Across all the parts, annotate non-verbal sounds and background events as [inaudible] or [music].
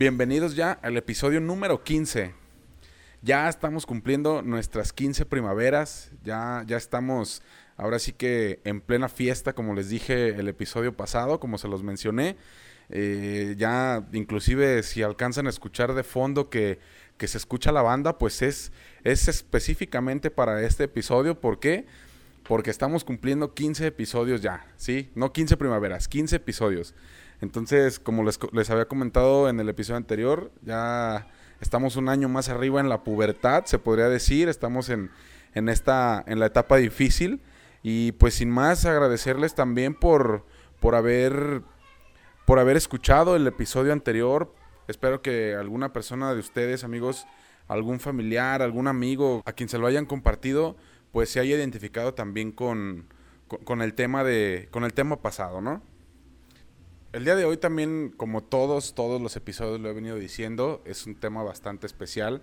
Bienvenidos ya al episodio número 15. Ya estamos cumpliendo nuestras 15 primaveras, ya, ya estamos ahora sí que en plena fiesta, como les dije el episodio pasado, como se los mencioné. Eh, ya inclusive si alcanzan a escuchar de fondo que, que se escucha la banda, pues es, es específicamente para este episodio. ¿Por qué? Porque estamos cumpliendo 15 episodios ya, ¿sí? No 15 primaveras, 15 episodios. Entonces, como les, les había comentado en el episodio anterior, ya estamos un año más arriba en la pubertad, se podría decir. Estamos en, en, esta, en la etapa difícil. Y pues sin más, agradecerles también por, por haber por haber escuchado el episodio anterior. Espero que alguna persona de ustedes, amigos, algún familiar, algún amigo a quien se lo hayan compartido, pues se haya identificado también con, con, el tema de con el tema pasado, ¿no? El día de hoy también, como todos, todos los episodios lo he venido diciendo, es un tema bastante especial.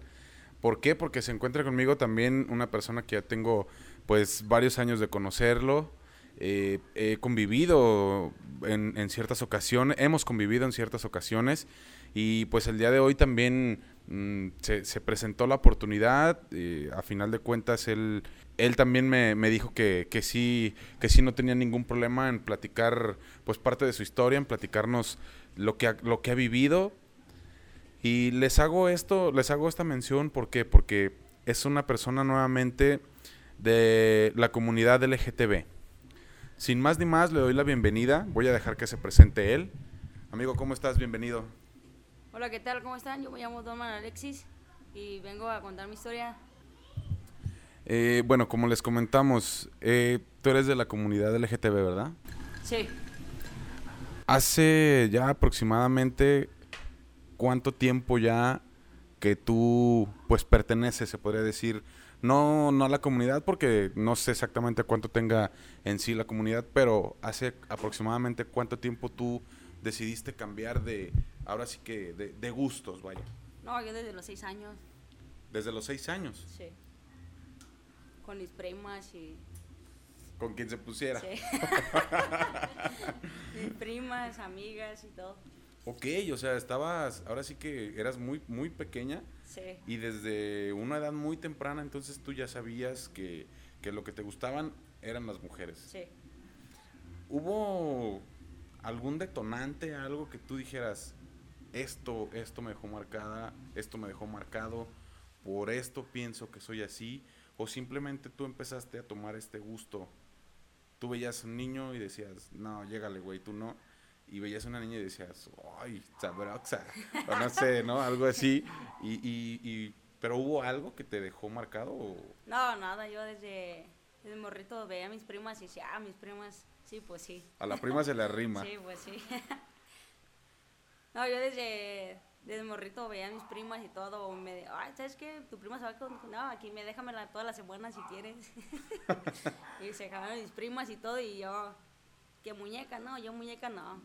¿Por qué? Porque se encuentra conmigo también una persona que ya tengo pues varios años de conocerlo, eh, he convivido en, ciertas ocasiones, hemos convivido en ciertas ocasiones y pues el día de hoy también mm, se, presentó la oportunidad, eh, a final de cuentas él, él también me, dijo que, que, sí, que sí no tenía ningún problema en platicar pues parte de su historia, en platicarnos lo que ha, lo que ha vivido y les hago esto, les hago esta mención ¿por porque es una persona nuevamente de la comunidad LGTB. Sin más ni más, le doy la bienvenida. Voy a dejar que se presente él. Amigo, ¿cómo estás? Bienvenido. Hola, ¿qué tal? ¿Cómo están? Yo me llamo Doman Alexis y vengo a contar mi historia. Eh, bueno, como les comentamos, eh, tú eres de la comunidad LGTB, ¿verdad? Sí. Hace ya aproximadamente cuánto tiempo ya que tú pues perteneces, se podría decir, no, no a la comunidad porque no sé exactamente cuánto tenga en sí la comunidad, pero hace aproximadamente cuánto tiempo tú decidiste cambiar de, ahora sí que, de, gustos, vaya. No, yo desde los seis años. ¿Desde los seis años? Sí. Con mis primas y... Con quien se pusiera. Sí. [laughs] mis primas, amigas y todo. Ok, o sea, estabas, ahora sí que eras muy, muy pequeña. Sí. Y desde una edad muy temprana, entonces tú ya sabías que, que lo que te gustaban eran las mujeres. Sí. ¿Hubo algún detonante, algo que tú dijeras, esto, esto me dejó marcada, esto me dejó marcado, por esto pienso que soy así? ¿O simplemente tú empezaste a tomar este gusto? Tú veías un niño y decías, no, llégale, güey, tú no y veías a una niña y decías, ¡ay, sabrosa! o no sé, ¿no? Algo así. Y, y, y, ¿Pero hubo algo que te dejó marcado? No, nada, yo desde, desde morrito veía a mis primas y decía, ah, mis primas, sí, pues sí. A la prima se le arrima. [laughs] sí, pues sí. [laughs] no, yo desde, desde morrito veía a mis primas y todo, me de, ay, ¿sabes qué? Tu prima se va con, no, aquí me déjamela todas las semanas si quieres. [laughs] y se acabaron mis primas y todo y yo, ¿qué muñeca? No, yo muñeca no.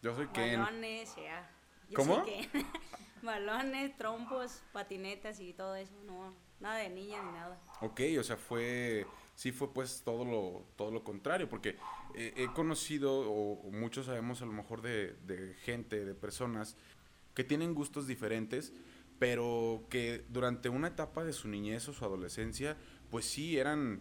Yo soy Ken. Balones, ya. ¿Cómo? [laughs] Balones, trompos, patinetas y todo eso, no, nada de niña ni nada. Ok, o sea, fue, sí fue pues todo lo, todo lo contrario, porque he conocido, o, muchos sabemos a lo mejor de, de gente, de personas, que tienen gustos diferentes, pero que durante una etapa de su niñez o su adolescencia, pues sí eran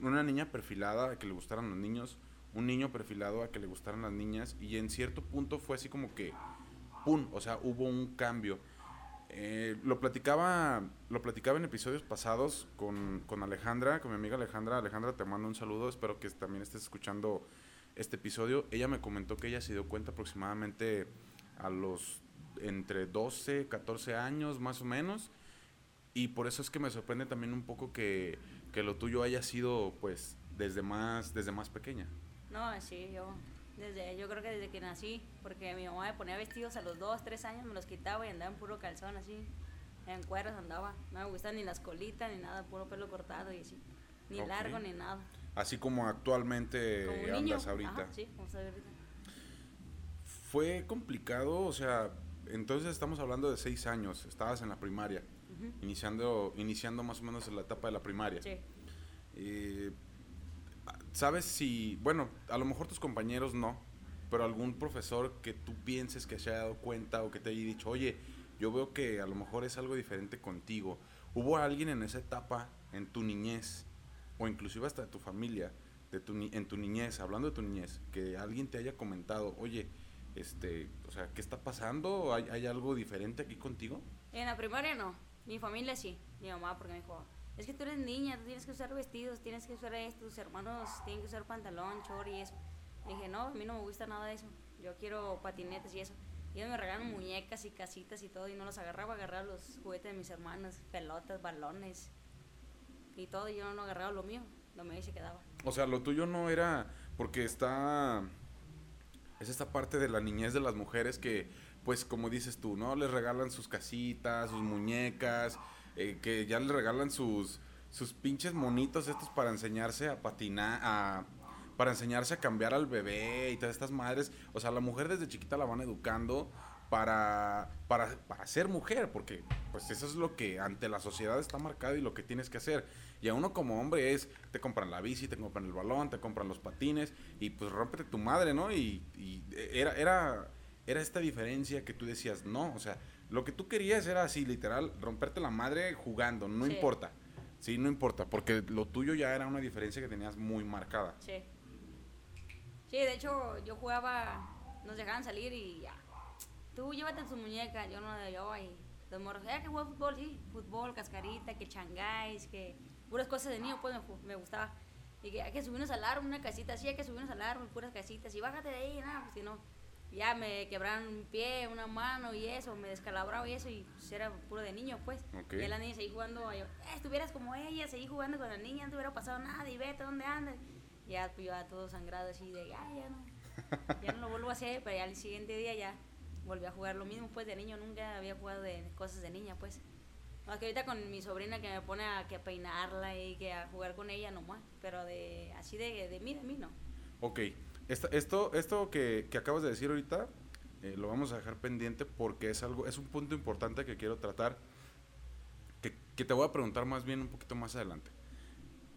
una niña perfilada, a que le gustaran los niños, un niño perfilado a que le gustaran las niñas y en cierto punto fue así como que, ¡pum! O sea, hubo un cambio. Eh, lo platicaba lo platicaba en episodios pasados con, con, Alejandra, con mi amiga Alejandra. Alejandra, te mando un saludo, espero que también estés escuchando este episodio. Ella me comentó que ella se dio cuenta aproximadamente a los entre 12, 14 años más o menos. Y por eso es que me sorprende también un poco que, que lo tuyo haya sido pues desde más, desde más pequeña. No, sí, yo Desde, yo creo que desde que nací, porque mi mamá me ponía vestidos a los dos, tres años, me los quitaba y andaba en puro calzón así, en cueros andaba. No me gustan ni las colitas ni nada, puro pelo cortado y así. Ni largo ni nada. Así como actualmente Como un niño. andas ahorita. Ajá, sí, como estoy ahorita. Fue complicado, o sea, entonces estamos hablando de seis años, estabas en la primaria, iniciando, iniciando más o menos en la etapa de la primaria. Sí. Eh, ¿Sabes si, bueno, a lo mejor tus compañeros no, pero algún profesor que tú pienses que se haya dado cuenta o que te haya dicho, oye, yo veo que a lo mejor es algo diferente contigo? ¿Hubo alguien en esa etapa, en tu niñez, o inclusive hasta tu familia, de tu, en tu niñez, hablando de tu niñez, que alguien te haya comentado, oye, este, o sea, ¿qué está pasando? ¿Hay, hay algo diferente aquí contigo? En la primaria no, mi familia sí, mi mamá porque me dijo, es que tú eres niña, tú tienes que usar vestidos, tienes que usar esto, tus hermanos tienen que usar pantalón, short y eso. Dije, no, a mí no me gusta nada de eso, yo quiero patinetes y eso. Y ellos me regalan muñecas y casitas y todo y no los agarraba, agarraba los juguetes de mis hermanos, pelotas, balones y todo, y yo no agarraba lo mío, lo mío se quedaba. O sea, lo tuyo no era porque está es esta parte de la niñez de las mujeres que pues como dices tú, ¿no? Les regalan sus casitas, sus muñecas, eh, que ya les regalan sus sus pinches monitos estos para enseñarse a patinar, a para enseñarse a cambiar al bebé y todas estas madres, o sea, la mujer desde chiquita la van educando para, para, para ser mujer, porque pues eso es lo que ante la sociedad está marcado y lo que tienes que hacer. Y a uno como hombre es, te compran la bici, te compran el balón, te compran los patines y pues rómpete tu madre, ¿no? Y, y era, era, era esta diferencia que tú decías, no, o sea, lo que tú querías era así, literal, romperte la madre jugando, no Sí. importa. Sí, no importa, porque lo tuyo ya era una diferencia que tenías muy marcada. Sí. Sí, de hecho, yo jugaba, nos dejaban salir y ya. Tú llévate tu muñeca, yo no yo y los morros, eh, que juega fútbol, sí, fútbol, cascarita, que changáis, que puras cosas de niño, pues me, me gustaba. Y que hay que subirnos al árbol, una casita, sí, hay que subirnos al árbol, puras casitas, y bájate de ahí, nada, pues si no. Ya me quebraron un pie, una mano y eso, me descalabraba y eso, y pues, era puro de niño, pues. Ok. Y la niña seguí jugando, yo, eh, estuvieras como ella, seguí jugando con la niña, no te hubiera pasado nada, y vete, ¿dónde andas? Y ya, pues yo ya todo sangrado así de, ya, ya no, ya no lo vuelvo a hacer, pero ya al siguiente día ya volví a jugar lo mismo, pues de niño nunca había jugado de cosas de niña, pues. Más que ahorita con mi sobrina que me pone a que a peinarla y que a jugar con ella nomás, pero de así de, de mí, de mí no. Ok, esta- esto, esto que, que acabas de decir ahorita eh, lo vamos a dejar pendiente porque es algo, es un punto importante que quiero tratar, que, que te voy a preguntar más bien un poquito más adelante.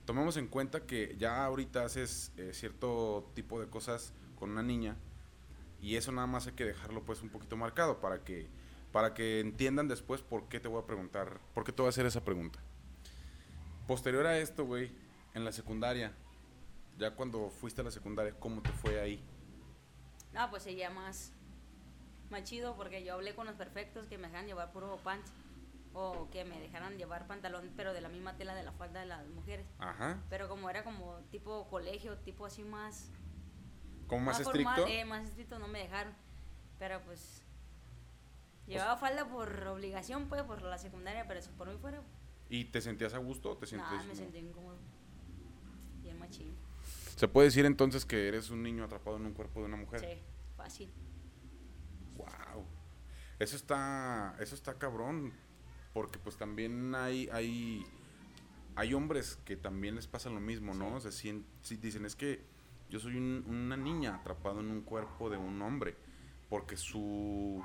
Tomemos en cuenta que ya ahorita haces eh, cierto tipo de cosas con una niña y eso nada más hay que dejarlo pues un poquito marcado para que para que entiendan después por qué te voy a preguntar, por qué te voy a hacer esa pregunta. Posterior a esto, güey, en la secundaria, ya cuando fuiste a la secundaria, ¿cómo te fue ahí? No, pues seguía más, más chido porque yo hablé con los perfectos que me dejaran llevar puro pants o que me dejaran llevar pantalón, pero de la misma tela de la falda de las mujeres. Ajá. Pero como era como tipo colegio, tipo así más... ¿Cómo más, estricto? eh, más estricto no me dejaron. Pero pues... Llevaba falda por obligación, pues, por la secundaria, pero si por mí fuera... ¿Y te sentías a gusto o te Nada, me sentí incómodo. Bien machín. Se puede decir entonces que eres un niño atrapado en un cuerpo de una mujer. Sí, fácil. Wow. Eso está, eso está cabrón, porque pues también hay, hay, hay hombres que también les pasa lo mismo, ¿no? Sí. O sea, si dicen es que yo soy un- una niña atrapado en un cuerpo de un hombre, porque su,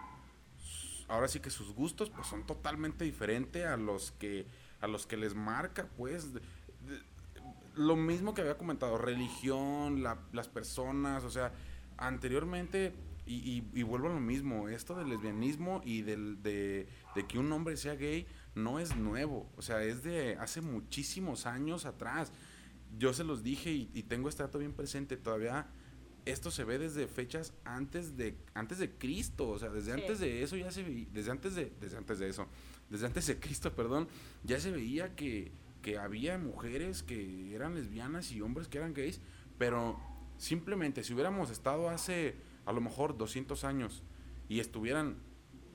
ahora sí que sus gustos pues son totalmente diferentes a los que, a los que les marca, pues. de- de- lo mismo que había comentado, religión, la- las personas, o sea, anteriormente, y, y- y vuelvo a lo mismo, esto del lesbianismo y del, de, de que un hombre sea gay no es nuevo, o sea, es de hace muchísimos años atrás. Yo se los dije y, y tengo este dato bien presente, todavía esto se ve desde fechas antes de antes de Cristo, o sea, desde Sí. antes de eso ya se veía, desde antes de desde antes de eso, desde antes de Cristo, perdón, ya se veía que, que había mujeres que eran lesbianas y hombres que eran gays, pero simplemente si hubiéramos estado hace a lo mejor 200 años y estuvieran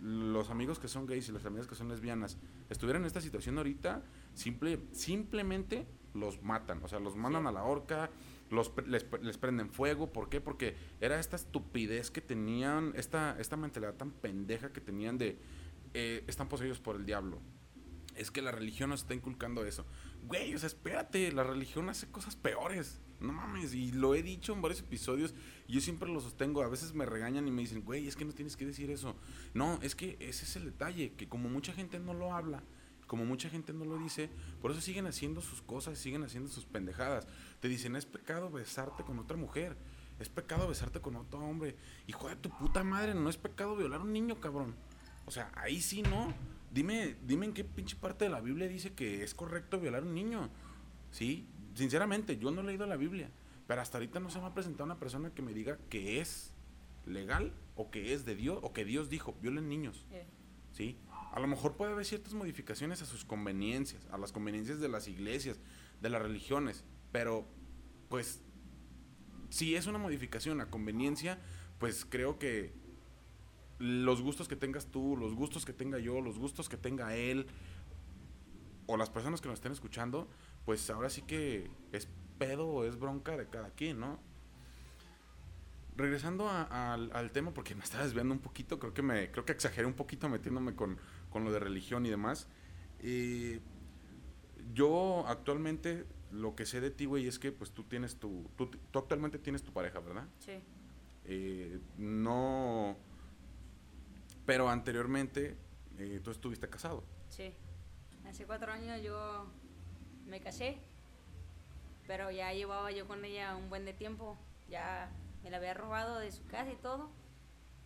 los amigos que son gays y las amigas que son lesbianas estuvieran en esta situación ahorita, simple, simplemente los matan, o sea, los mandan Sí. a la horca, los, les, les, prenden fuego. ¿Por qué? Porque era esta estupidez que tenían, esta, esta mentalidad tan pendeja que tenían de eh, están poseídos por el diablo. Es que la religión nos está inculcando eso. Güey, o sea, espérate, la religión hace cosas peores. No mames, y lo he dicho en varios episodios y yo siempre lo sostengo. A veces me regañan y me dicen, güey, es que no tienes que decir eso. No, es que ese es el detalle, que como mucha gente no lo habla, como mucha gente no lo dice, por eso siguen haciendo sus cosas, siguen haciendo sus pendejadas. Te dicen, es pecado besarte con otra mujer, es pecado besarte con otro hombre. Hijo de tu puta madre, no es pecado violar a un niño, cabrón. O sea, ahí sí no. Dime, dime en qué pinche parte de la Biblia dice que es correcto violar a un niño. Sí, sinceramente, yo no he leído la Biblia, pero hasta ahorita no se me ha presentado una persona que me diga que es legal o que es de Dios o que Dios dijo, violen niños. ¿Sí? A lo mejor puede haber ciertas modificaciones a sus conveniencias, a las conveniencias de las iglesias, de las religiones, pero pues si es una modificación a conveniencia, pues creo que los gustos que tengas tú, los gustos que tenga yo, los gustos que tenga él, o las personas que nos estén escuchando, pues ahora sí que es pedo o es bronca de cada quien, ¿no? Regresando al, tema, porque me estaba desviando un poquito, creo que me creo que exageré un poquito metiéndome con, lo de religión y demás. Eh, yo actualmente lo que sé de ti, güey, es que pues tú tienes tu... Tú, actualmente tienes tu pareja, ¿verdad? Sí. Eh, no... Pero anteriormente eh, tú estuviste casado. Sí. Hace cuatro años yo me casé, pero ya llevaba yo con ella un buen de tiempo, ya me la había robado de su casa y todo.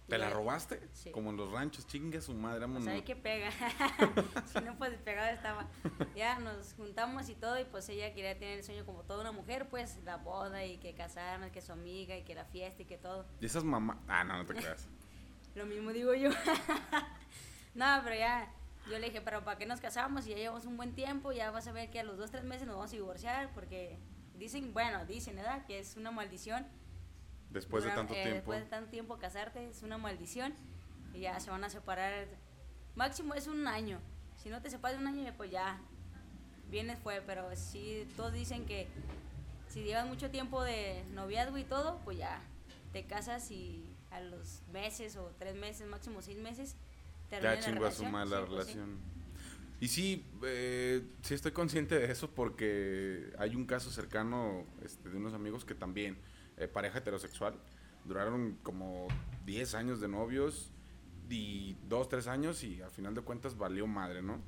¿Te la robaste? Sí. Como en los ranchos, chingue su madre. Pues ahí que pega. [laughs] si no, pues pegada estaba. Ya nos juntamos y todo, y pues ella quería tener el sueño como toda una mujer, pues la boda y que casarnos, que su amiga y que la fiesta y que todo. ¿Y esas mamás? Ah, no, no te creas. Lo mismo digo yo. [laughs] no, pero ya yo le dije, pero ¿para qué nos casamos? Y ya llevamos un buen tiempo, ya vas a ver que a los dos, tres meses nos vamos a divorciar, porque dicen, bueno, dicen, ¿verdad? Que es una maldición. Después de tanto eh, tiempo. Después de tanto tiempo casarte, es una maldición. Y ya se van a separar. Máximo es un año. Si no te separas un año, pues ya. Vienes fue, pero sí, todos dicen que si llevas mucho tiempo de noviazgo y todo, pues ya te casas y a los meses o tres meses, máximo seis meses, ya chingó a su mala pues relación. Y sí, eh, sí estoy consciente de eso porque hay un caso cercano este, de unos amigos que también, eh, pareja heterosexual, duraron como 10 años de novios y 2, 3 años y al final de cuentas valió madre, ¿no?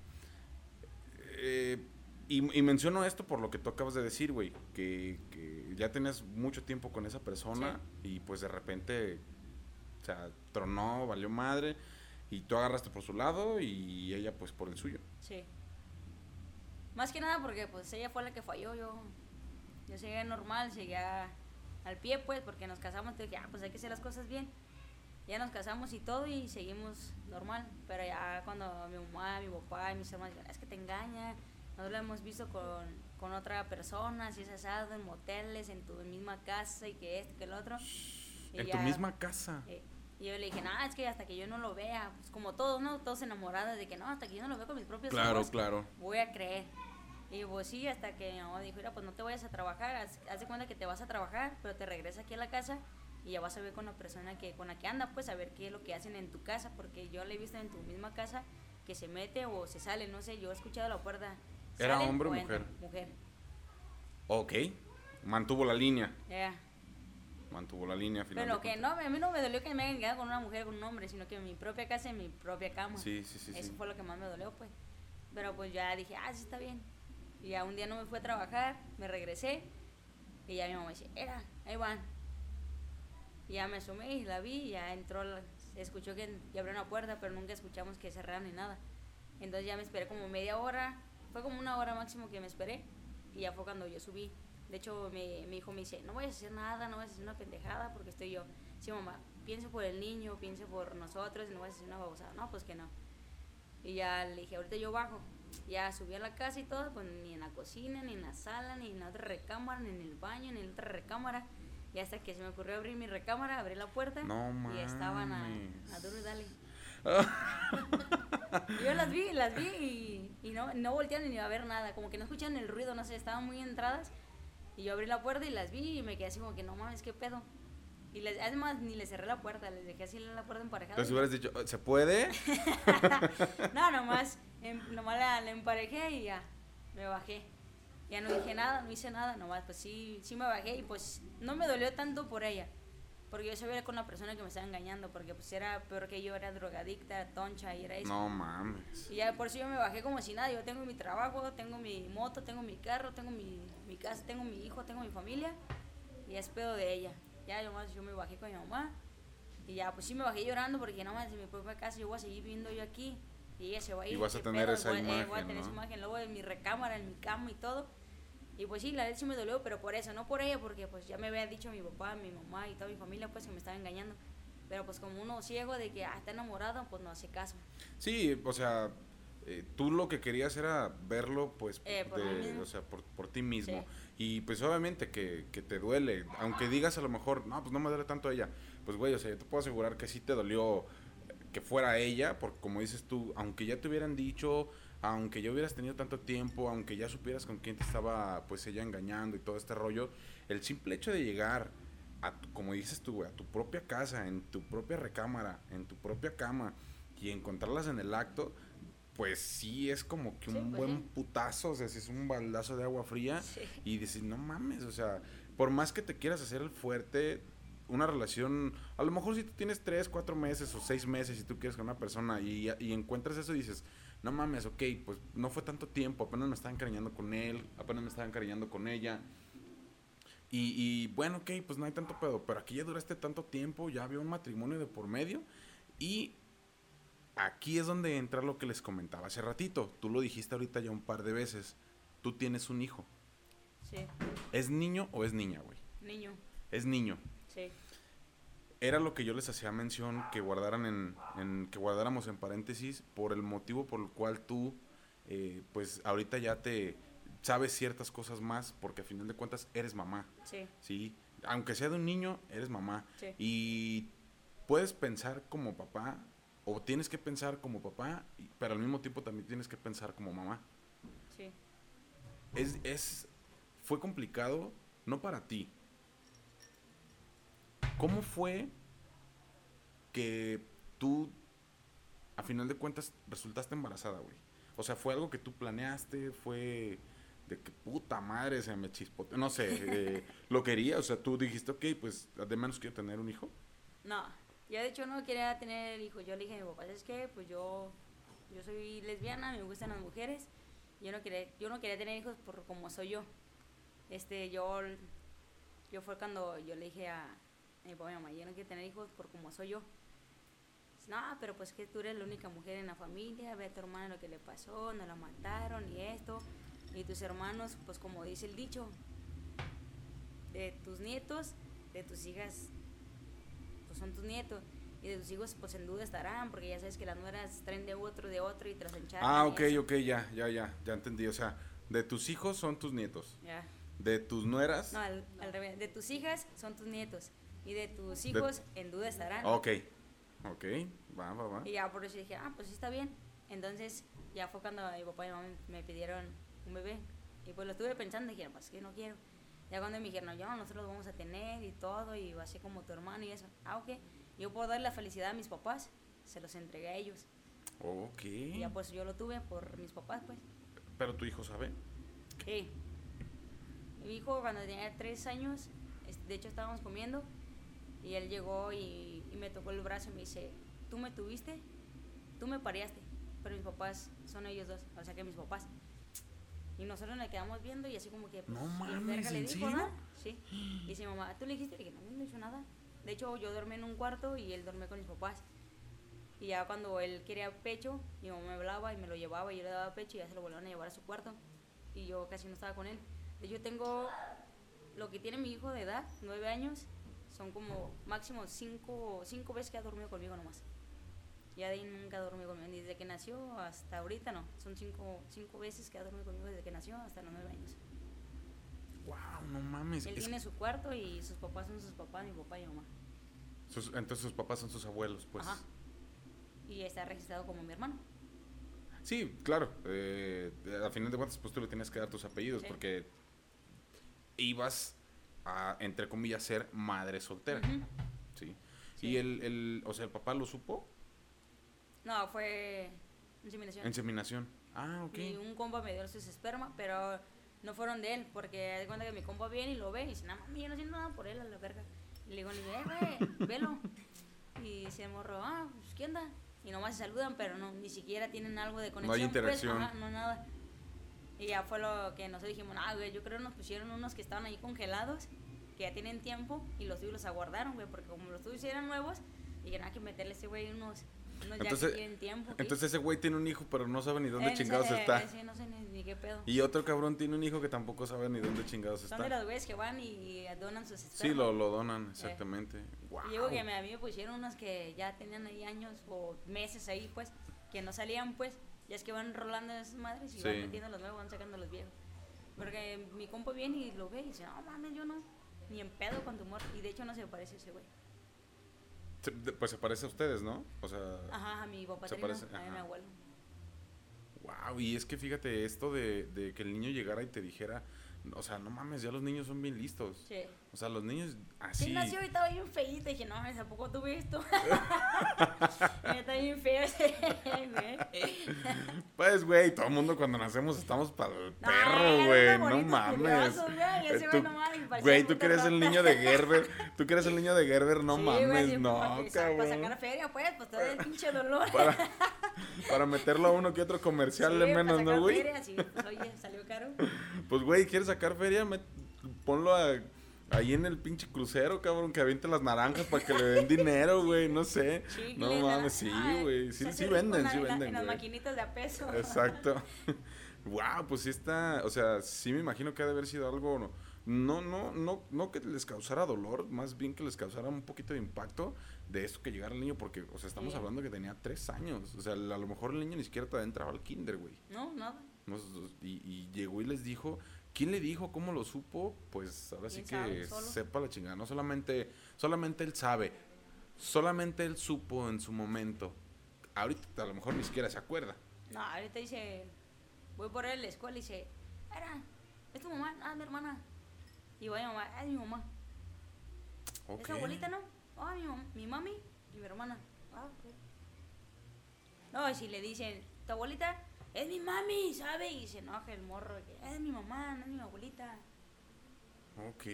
Eh, y, menciono esto por lo que tú acabas de decir, güey, que, ya tenías mucho tiempo con esa persona y pues de repente, o sea, tronó, valió madre y tú agarraste por su lado y ella pues por el suyo. Sí. Más que nada porque pues ella fue la que falló, yo, yo seguía normal, seguía al pie pues porque nos casamos, entonces dije, ah, pues hay que hacer las cosas bien. Ya nos casamos y todo y seguimos normal, pero ya cuando mi mamá, mi papá y mis hermanos dijeron, es que te engaña, nosotros lo hemos visto con, con otra persona, si es asado, en moteles, en tu misma casa y que esto, que el otro. en tu misma casa. Eh, y yo le dije, no, es que hasta que yo no lo vea, pues como todos, ¿no? Todos enamorados de que no, hasta que yo no lo vea con mis propios claro, ojos, claro. voy a creer. Y yo, pues sí, hasta que mi mamá dijo, mira, pues no te vayas a trabajar, haz, de cuenta que te vas a trabajar, pero te regresas aquí a la casa y ya vas a ver con la persona que, con la que anda, pues a ver qué es lo que hacen en tu casa, porque yo le he visto en tu misma casa que se mete o se sale, no sé, yo he escuchado la puerta. ¿Era hombre o mujer? mujer. Ok, mantuvo la línea. Ya mantuvo la línea Pero que no, a mí no me dolió que me hayan quedado con una mujer, con un hombre, sino que en mi propia casa, en mi propia cama. Sí, sí, sí. Eso fue lo que más me dolió, pues. Pero pues ya dije, ah, sí está bien. Y ya un día no me fue a trabajar, me regresé. Y ya mi mamá dice, era, ahí van. Y ya me asomé y la vi, y ya entró, escuchó que ya abrió una puerta, pero nunca escuchamos que cerraran ni nada. Entonces ya me esperé como media hora, fue como una hora máximo que me esperé. Y ya fue cuando yo subí. De hecho, mi, mi hijo me dice, no voy a hacer nada, no voy a hacer una pendejada porque estoy yo. Sí, mamá, piense por el niño, piense por nosotros no voy a hacer una babosada. No, pues que no. Y ya le dije, ahorita yo bajo. Ya subí a la casa y todo, pues ni en la cocina, ni en la sala, ni en la otra recámara, ni en el baño, ni en la otra recámara. Y hasta que se me ocurrió abrir mi recámara, abrí la puerta no, y estaban a, a duro y dale. [laughs] yo las vi, las vi y, y no, no voltearon ni a ver nada, como que no escuchan el ruido, no sé, estaban muy entradas Y yo abrí la puerta y las vi y me quedé así como que no mames, qué pedo. Y les, además ni les cerré la puerta, les dejé así la puerta emparejada. Entonces hubieras dicho, ¿se puede? [laughs] no, nomás, em, nomás la, la emparejé y ya, me bajé. Ya no dije nada, no hice nada, nomás pues sí, sí me bajé y pues no me dolió tanto por ella. Porque yo sabía con la persona que me estaba engañando, porque pues era peor que yo, era drogadicta, toncha y era eso. No mames. Y ya por eso yo me bajé como si nada, yo tengo mi trabajo, tengo mi moto, tengo mi carro, tengo mi, mi casa, tengo mi hijo, tengo mi familia y es pedo de ella. Ya yo, más, yo me bajé con mi mamá y ya pues sí me bajé llorando porque no más en mi propia casa yo voy a seguir viviendo yo aquí y ella se va a ir. Y vas a ¿qué tener pedo? esa Voy- eh, imagen, voy a tener ¿no? esa imagen luego en mi recámara, en mi cama y todo. Y pues sí, la verdad sí me dolió, pero por eso, no por ella, porque pues ya me había dicho mi papá, mi mamá y toda mi familia pues que me estaba engañando. Pero pues como uno ciego de que ah, está enamorado, pues no hace caso. Sí, o sea, eh, tú lo que querías era verlo, pues, Eh, por de- o sea, por, por ti mismo. Sí. Y pues obviamente que, que te duele, aunque digas a lo mejor, no, pues no me duele tanto ella. Pues güey, o sea, yo te puedo asegurar que sí te dolió eh, que fuera ella, porque como dices tú, aunque ya te hubieran dicho, aunque ya hubieras tenido tanto tiempo, aunque ya supieras con quién te estaba, pues ella engañando y todo este rollo, el simple hecho de llegar a, tu- como dices tú, güey, a tu propia casa, en tu propia recámara, en tu propia cama y encontrarlas en el acto, pues sí es como que Sí, un pues buen sí. putazo, o sea, si es un baldazo de agua fría Sí. y dices, no mames, o sea, por más que te quieras hacer el fuerte, una relación, a lo mejor si tú tienes tres, cuatro meses o seis meses y tú quieres con una persona y, y encuentras eso y dices, no mames, ok, pues no fue tanto tiempo, apenas me estaba encariñando con él, apenas me estaba encariñando con ella. Y, y bueno, ok, pues no hay tanto pedo, pero aquí ya duraste tanto tiempo, ya había un matrimonio de por medio y aquí es donde entra lo que les comentaba hace ratito. Tú lo dijiste ahorita ya un par de veces. Tú tienes un hijo. Sí, ¿Es niño o es niña, güey? niño, Es niño. sí. Era lo que yo les hacía mención que guardaran en, en- que guardáramos en paréntesis por el motivo por el cual tú eh, pues ahorita ya te sabes ciertas cosas más porque a final de cuentas eres mamá, Sí, ¿sí? Aunque sea de un niño, eres mamá. sí. Y puedes pensar como papá o tienes que pensar como papá, pero al mismo tiempo también tienes que pensar como mamá. Sí. Es, es, fue complicado, no para ti. ¿Cómo fue que tú, a final de cuentas, resultaste embarazada, güey? O sea, ¿fue algo que tú planeaste? ¿Fue de que puta madre se me chispote? No sé, eh, [laughs] ¿lo quería? O sea, tú dijiste, ok, pues de menos quiero tener un hijo. No, yo de hecho no quería tener hijos. Yo le dije a mi papá, ¿sabes qué? Pues yo, yo soy lesbiana, me gustan las mujeres. Yo no quería, yo no quería tener hijos por como soy yo. Este, yo, yo fue cuando yo le dije a, mi papá y mamá, yo no quiero tener hijos por como soy yo. No, pero pues que tú eres la única mujer en la familia, ve a tu hermana lo que le pasó, no la mataron y esto. Y tus hermanos, pues como dice el dicho, de tus nietos, de tus hijas pues son tus nietos. Y de tus hijos, pues en duda estarán, porque ya sabes que las nueras traen de otro, de otro y los encharcan. Ah, ok, ok, ya, ya, ya, ya entendí. O sea, de tus hijos son tus nietos. Ya. De tus nueras. No, al, al revés. De tus hijas son tus nietos. Y de tus hijos en duda estarán. Ok, ok, va, va, va. Y ya por eso dije, ah, pues sí está bien. Entonces, ya fue cuando mi papá y mi mamá me pidieron un bebé. Y pues lo estuve pensando y dije, pues que no quiero. Ya cuando me dijeron, yo, nosotros lo vamos a tener y todo, y va a ser como tu hermano y eso. Ah, ok. Yo puedo dar la felicidad a mis papás, se los entregué a ellos. Ok. Y ya pues yo lo tuve por mis papás, pues. Pero tu hijo sabe. Sí. Mi hijo cuando tenía tres años, de hecho estábamos comiendo, y él llegó y, y me tocó el brazo y me dice, tú me tuviste, tú me pareaste, pero mis papás son ellos dos, o sea que mis papás. Y nosotros nos quedamos viendo y así como que... pues, No ¿quién mames, le ¿en dijo, no? Sí. Y dice mamá, ¿tú le dijiste? Le dije, no, no hizo nada. De hecho, yo dormí en un cuarto y él dormía con mis papás. Y ya cuando él quería pecho, mi mamá me hablaba y me lo llevaba y yo le daba pecho y ya se lo volvieron a llevar a su cuarto. Y yo casi no estaba con él. Hecho, tengo lo que tiene mi hijo de edad, nueve años, son como máximo cinco, cinco veces que ha dormido conmigo nomás. Ya de ahí nunca dormido conmigo, ni desde que nació hasta ahorita no. Son cinco, cinco veces que ha dormido conmigo desde que nació hasta los nueve años. Wow, no mames. Él Es- tiene su cuarto y sus papás son sus papás, mi papá y mi mamá. sus- entonces sus papás son sus abuelos, pues. Ajá. Y está registrado como mi hermano. Sí, claro. Eh, a final de cuentas, pues tú le tienes que dar tus apellidos Sí. porque ibas a, entre comillas, ser madre soltera. ¿sí? Sí. Y el, el, o sea, el papá lo supo, No, fue inseminación. inseminación. Ah, ok. Y un compa me dio sus esperma, pero no fueron de él, porque de cuenta que mi compa viene y lo ve y dice, no mami, yo no siento nada por él a la verga. Y le digo, eh, güey, velo. Y se morro, ah, pues, ¿qué onda? Y nomás se saludan, pero no, ni siquiera tienen algo de conexión. pues, interacción. ajá, no, nada. Y ya fue lo que nosotros dijimos, ah, güey, yo creo que nos pusieron unos que estaban ahí congelados, que ya tienen tiempo, y los tuyos los aguardaron, güey, porque como los tuyos eran nuevos, dijeron, hay que meterle a ese güey unos, unos ya Entonces-. Entonces ese güey tiene un hijo, pero no sabe ni dónde Eh, chingados está. no sé ni, ni qué pedo. Y otro cabrón tiene un hijo que tampoco sabe ni dónde chingados Son de está. los güeyes que van y donan sus espermas. Sí, lo, lo donan, exactamente. Wow. Y digo que me- a mí me pusieron unos que ya tenían ahí años o meses ahí, pues, que no salían, pues. Ya es que van rolando esas madres y van Sí. metiendo los nuevos, van sacando los viejos. Porque mi compa viene y lo ve y dice, no mames, yo no, ni en pedo con tu humor. Y de hecho no se parece a ese güey. Pues se parece a ustedes, ¿no? O sea, Ajá, a mi papá Se parece, a mi abuelo. wow. Y es que fíjate, esto de, de que el niño llegara y te dijera, o sea, no mames, ya los niños son bien listos. Sí. O sea, los niños Sí, así. nació y estaba bien feíto. Dije, no, mames, ¿a poco tuve esto? Y está bien feo ese. Pues, güey, todo el mundo cuando nacemos estamos para el No, perro, güey. No bonitos mames. güey, Eh, tú- tú que eres el niño de Gerber. Tú que eres el niño de Gerber, no Sí, mames, sí, no, sa- Para sacar cabrón. feria, pues, pues todo el pinche dolor. Para, para meterlo a uno que otro comercial Sí, de para menos, ¿no, sacar güey? feria, sí, pues, oye, salió caro. [laughs] Pues, güey, ¿quieres sacar feria? Met- ponlo a- ahí en el pinche crucero, cabrón, que aviente las naranjas para que le den dinero, güey, no sé. No mames, sí, güey, sí, sí venden, en sí venden, En las maquinitas de a peso. Exacto. [laughs] wow, pues sí está, o sea, sí me imagino que ha de haber sido algo, no, no, no, no, no que les causara dolor, más bien que les causara un poquito de impacto de esto que llegara el niño, porque, o sea, estamos Sí. hablando que tenía tres años, o sea, a lo mejor el niño ni siquiera entraba al kinder, güey. No, nada. Y, y llegó y les dijo, ¿quién le dijo? ¿Cómo lo supo? Pues ahora sí que sepa la chingada, no solamente, solamente él sabe, solamente él supo en su momento, ahorita a lo mejor ni siquiera se acuerda. No, ahorita dice, voy por él a la escuela y dice, era, ¿es tu mamá? Ah, mi hermana. Y voy a mamá, es mi mamá. Ok. ¿Es abuelita, no? Ah, mi, mam- mi mami y mi hermana. Ah, ok. No, y si le dicen, ¿tu abuelita? Es mi mami, ¿sabe? Y se enoja el morro, es mi mamá, no es mi abuelita. Ok.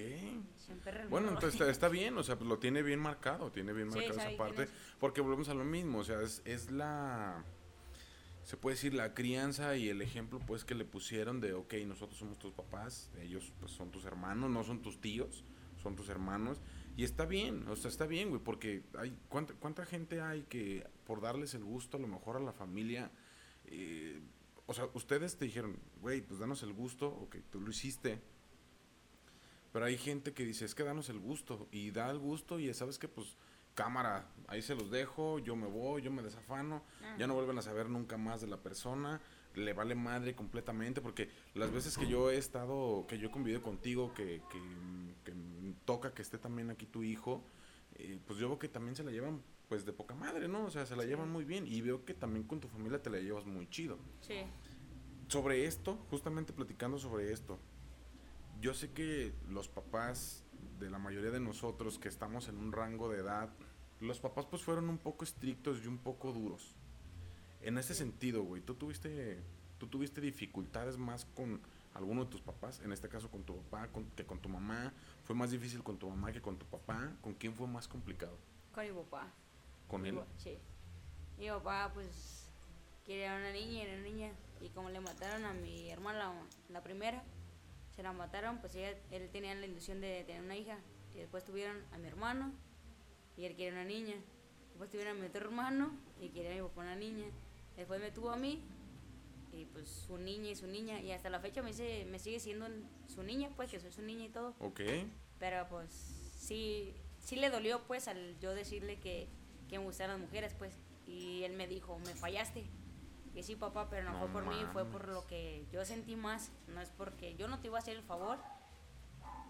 Bueno, entonces está, [laughs] está bien, o sea, pues lo tiene bien marcado, tiene bien Sí, marcado esa parte, es. porque volvemos a lo mismo, o sea, es, es la, se puede decir la crianza y el ejemplo pues que le pusieron de, ok, nosotros somos tus papás, ellos pues son tus hermanos, no son tus tíos, son tus hermanos, y está bien, o sea, está bien, güey, porque hay, ¿cuánta, cuánta gente hay que por darles el gusto a lo mejor a la familia, eh, o sea, ustedes te dijeron, güey, pues danos el gusto, ok, tú lo hiciste, pero hay gente que dice, es que danos el gusto. Y da el gusto y sabes que pues cámara, ahí se los dejo, yo me voy, yo me desafano, ya no vuelven a saber nunca más de la persona, le vale madre completamente, porque las veces que yo he estado, que yo he convivido contigo, que, que, toca que esté también aquí tu hijo, eh, pues yo veo que también se la llevan pues de poca madre, ¿no? O sea, se la Sí. llevan muy bien y veo que también con tu familia te la llevas muy chido Sí. sobre esto, justamente platicando sobre esto, yo sé que los papás de la mayoría de nosotros que estamos en un rango de edad, los papás pues fueron un poco estrictos y un poco duros. En ese sentido, güey, ¿tú tuviste, tú tuviste dificultades más con alguno de tus papás? En este caso con tu papá, con- que con tu mamá. ¿Fue más difícil con tu mamá que con tu papá? ¿Con quién fue más complicado? Con mi papá. ¿Con él? Mi Sí. Mi papá, pues, quería una niña y una niña. Y como le mataron a mi hermana, la, la primera, se la mataron, pues ella, él tenía la ilusión de tener una hija. Y después tuvieron a mi hermano y él quería una niña. Después tuvieron a mi otro hermano y quería a mi papá una niña. Después me tuvo a mí y pues su niña y su niña. Y hasta la fecha me, dice- me sigue siendo su niña, pues que soy su niña y todo. Ok. Pero pues sí, sí le dolió pues al yo decirle que, que me gustan las mujeres pues. Y él me dijo, me fallaste. Que sí papá, pero no, No fue por mí, fue por mames. lo que yo sentí más. No es porque yo no te iba a hacer el favor.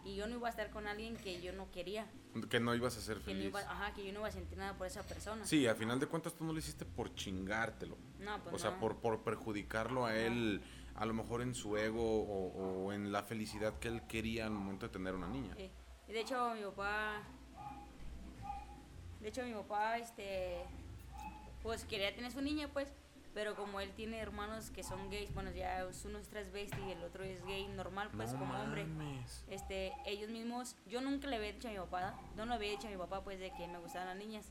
Y yo no iba a estar con alguien que yo no quería. Que no ibas a ser Que, no feliz. iba, ajá, que yo no iba a sentir nada por esa persona. Sí, a final de cuentas tú no lo hiciste por chingártelo. No, pues o sea, no. por, por perjudicarlo a él, a lo mejor en su ego o, o en la felicidad que él quería al momento de tener una niña. Sí. Y de hecho mi papá, de hecho mi papá, este, pues quería tener su niña, pues, pero como él tiene hermanos que son gays, bueno, ya uno es transvesti y el otro es gay normal, pues, No como hombre. mames. Este, ellos mismos, yo nunca le había dicho a mi papá, no le había dicho a mi papá, pues, de que me gustaban las niñas.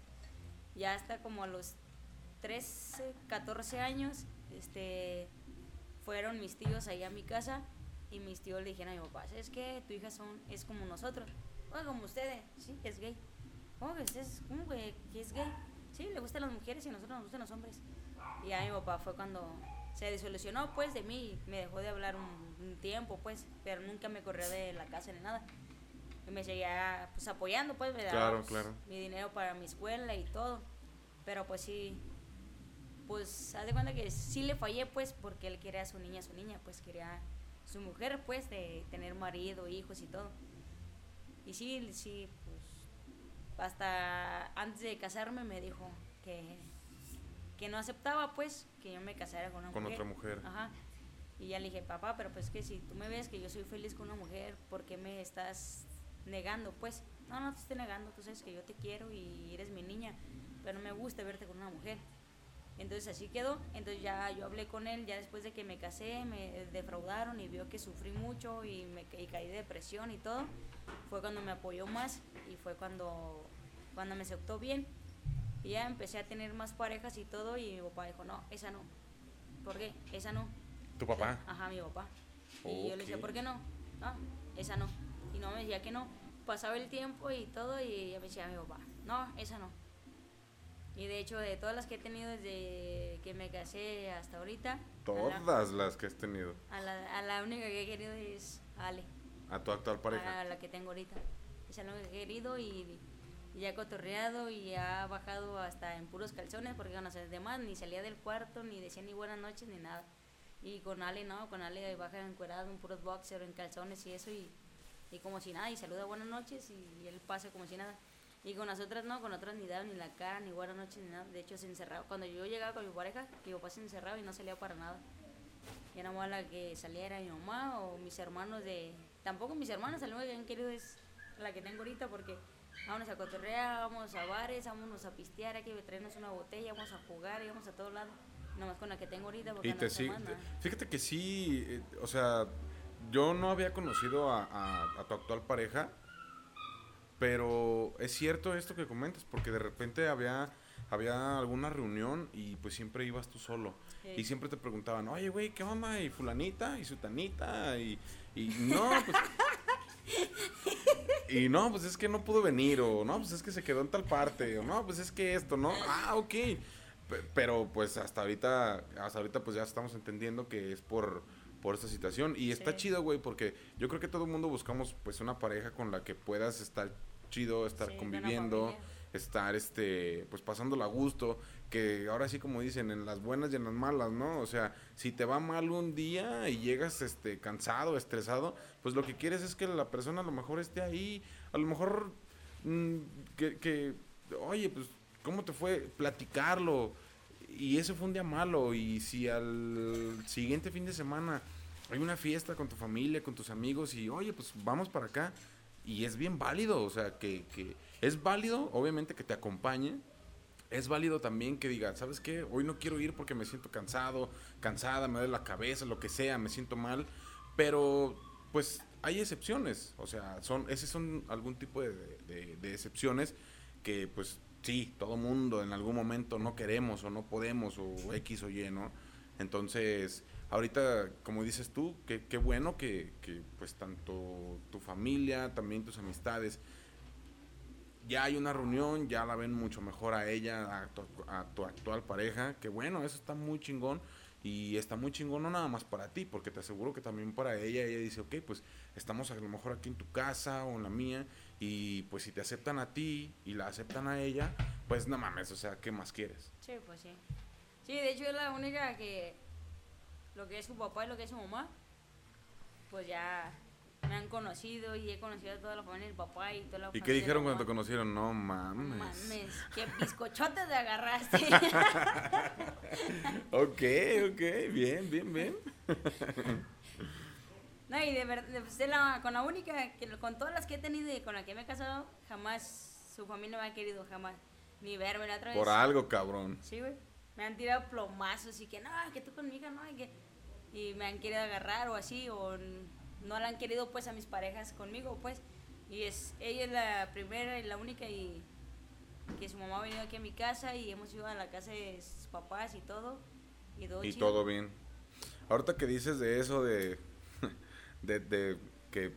Ya hasta como a los 13, 14 años, este, fueron mis tíos ahí a mi casa y mis tíos le dijeron a mi papá, es que tu hija son, es como nosotros, o como ustedes, sí, es gay. ¿Cómo que es, cómo que es gay? Sí, le gustan las mujeres y a nosotros nos gustan los hombres. Y ya mi papá fue cuando se desilusionó pues de mí, me dejó de hablar un, un tiempo pues, pero nunca me corrió de la casa ni nada. Y me seguía pues apoyando pues, me daba Claro, pues, claro. mi dinero para mi escuela y todo. Pero pues sí, pues haz de cuenta que sí le fallé pues porque él quería a su niña, su niña, pues quería su mujer pues de tener marido, hijos y todo. Y sí, sí, pues hasta antes de casarme me dijo que, que no aceptaba pues que yo me casara con una Con mujer. otra mujer. Ajá. Y ya le dije, papá, pero pues que si tú me ves que yo soy feliz con una mujer, ¿por qué me estás negando? Pues, no, no te estoy negando, tú sabes que yo te quiero y eres mi niña, pero no me gusta verte con una mujer. Entonces así quedó, entonces ya yo hablé con él, ya después de que me casé, me defraudaron y vio que sufrí mucho y, me, y caí de depresión y todo, fue cuando me apoyó más y fue cuando, cuando me aceptó bien. Y ya empecé a tener más parejas y todo y mi papá dijo, no, esa no. ¿Por qué? Esa no. ¿Tu papá? Ajá, mi papá. Y yo le decía. ¿por qué no? No, esa no. Y no me decía que no. Pasaba el tiempo y todo y ya me decía mi papá, no, esa no. Y de hecho, de todas las que he tenido desde que me casé hasta ahorita, la, Todas las que has tenido. a la, a la única que he querido es a Ale, A tu actual pareja. a la que tengo ahorita. Esa es la única que he querido y, y he cotorreado y ha bajado hasta en puros calzones porque con los demás ni salía del cuarto, ni decía ni buenas noches, ni nada. Y con Ale no, con Ale baja encuerado en puros boxers, en calzones y eso y, y como si nada, y saluda buenas noches y, él pasa como si nada. Y con las otras no, con otras ni daba ni la cara, ni buenas noches, ni nada. De hecho se encerraba. Cuando yo llegaba con mi pareja, mi papá se encerraba y no salía para nada. Y era más la que salía era mi mamá o mis hermanos de... Tampoco mis hermanos, la única que han querido es la que tengo ahorita porque vámonos a cotorrear, vamos a bares, vámonos a pistear, hay que traernos una botella, vamos a jugar, y vamos a todos lados. Nomás con la que tengo ahorita porque Y te sí, fíjate que sí, eh, o sea, yo no había conocido a, a- a tu actual pareja, pero es cierto esto que comentas, porque de repente había, había alguna reunión y pues siempre ibas tú solo. Sí. Y siempre te preguntaban, oye, güey, ¿qué onda? Y fulanita, y sutanita, y, y no, pues... Y no, pues es que no pudo venir, o no, pues es que se quedó en tal parte, o no, pues es que esto, ¿no? Ah, ok. Pe- Pero pues hasta ahorita, hasta ahorita pues ya estamos entendiendo que es por, por esta situación. Y está Sí. chido, güey, porque yo creo que todo el mundo buscamos pues una pareja con la que puedas estar chido, estar Sí, conviviendo, estar este, pues pasándola a gusto, que ahora sí como dicen, en las buenas y en las malas, ¿no? O sea, si te va mal un día y llegas este cansado, estresado, pues lo que quieres es que la persona a lo mejor esté ahí, a lo mejor mm, que, oye, pues, ¿cómo te fue? Platicarlo. Y ese fue un día malo. Y si al siguiente fin de semana hay una fiesta con tu familia, con tus amigos, y oye, pues vamos para acá. Y es bien válido, o sea, que, que es válido, obviamente, que te acompañe. Es válido también que diga, ¿sabes qué? Hoy no quiero ir porque me siento cansado, cansada, me duele la cabeza, lo que sea, me siento mal. Pero, pues, hay excepciones. O sea, son, esos son algún tipo de, de- de excepciones que, pues, sí, todo mundo en algún momento no queremos o no podemos o X o Y, ¿no? Entonces, ahorita, como dices tú, qué qué bueno que, que, pues, tanto tu familia, también tus amistades, ya hay una reunión, ya la ven mucho mejor a ella, a tu, a tu actual pareja, que bueno, eso está muy chingón y está muy chingón no nada más para ti, porque te aseguro que también para ella, ella dice, ok, pues estamos a lo mejor aquí en tu casa o en la mía y pues si te aceptan a ti y la aceptan a ella, pues no mames, o sea, ¿qué más quieres? Sí, pues sí. Sí, de hecho es la única que lo que es su papá y lo que es su mamá, pues ya me han conocido y he conocido a toda la familia del papá y toda la ¿Y familia qué de dijeron cuando te conocieron? No mames. mames, qué bizcochote te agarraste. [laughs] Ok, ok, bien, bien, bien. no, y de verdad, pues, la, con la única, que, con todas las que he tenido y con la que me he casado, jamás su familia me ha querido, jamás. Ni verme la otra vez. Por algo, cabrón. Sí, güey. Me han tirado plomazos y que no, que tú con mi hija no, y que. Y me han querido agarrar o así, o no la han querido pues a mis parejas conmigo, pues. Y es, ella es la primera y la única y que su mamá ha venido aquí a mi casa y hemos ido a la casa de sus papás y todo. Y todo Y chido. todo bien. Ahorita que dices de eso, de, [laughs] de, de que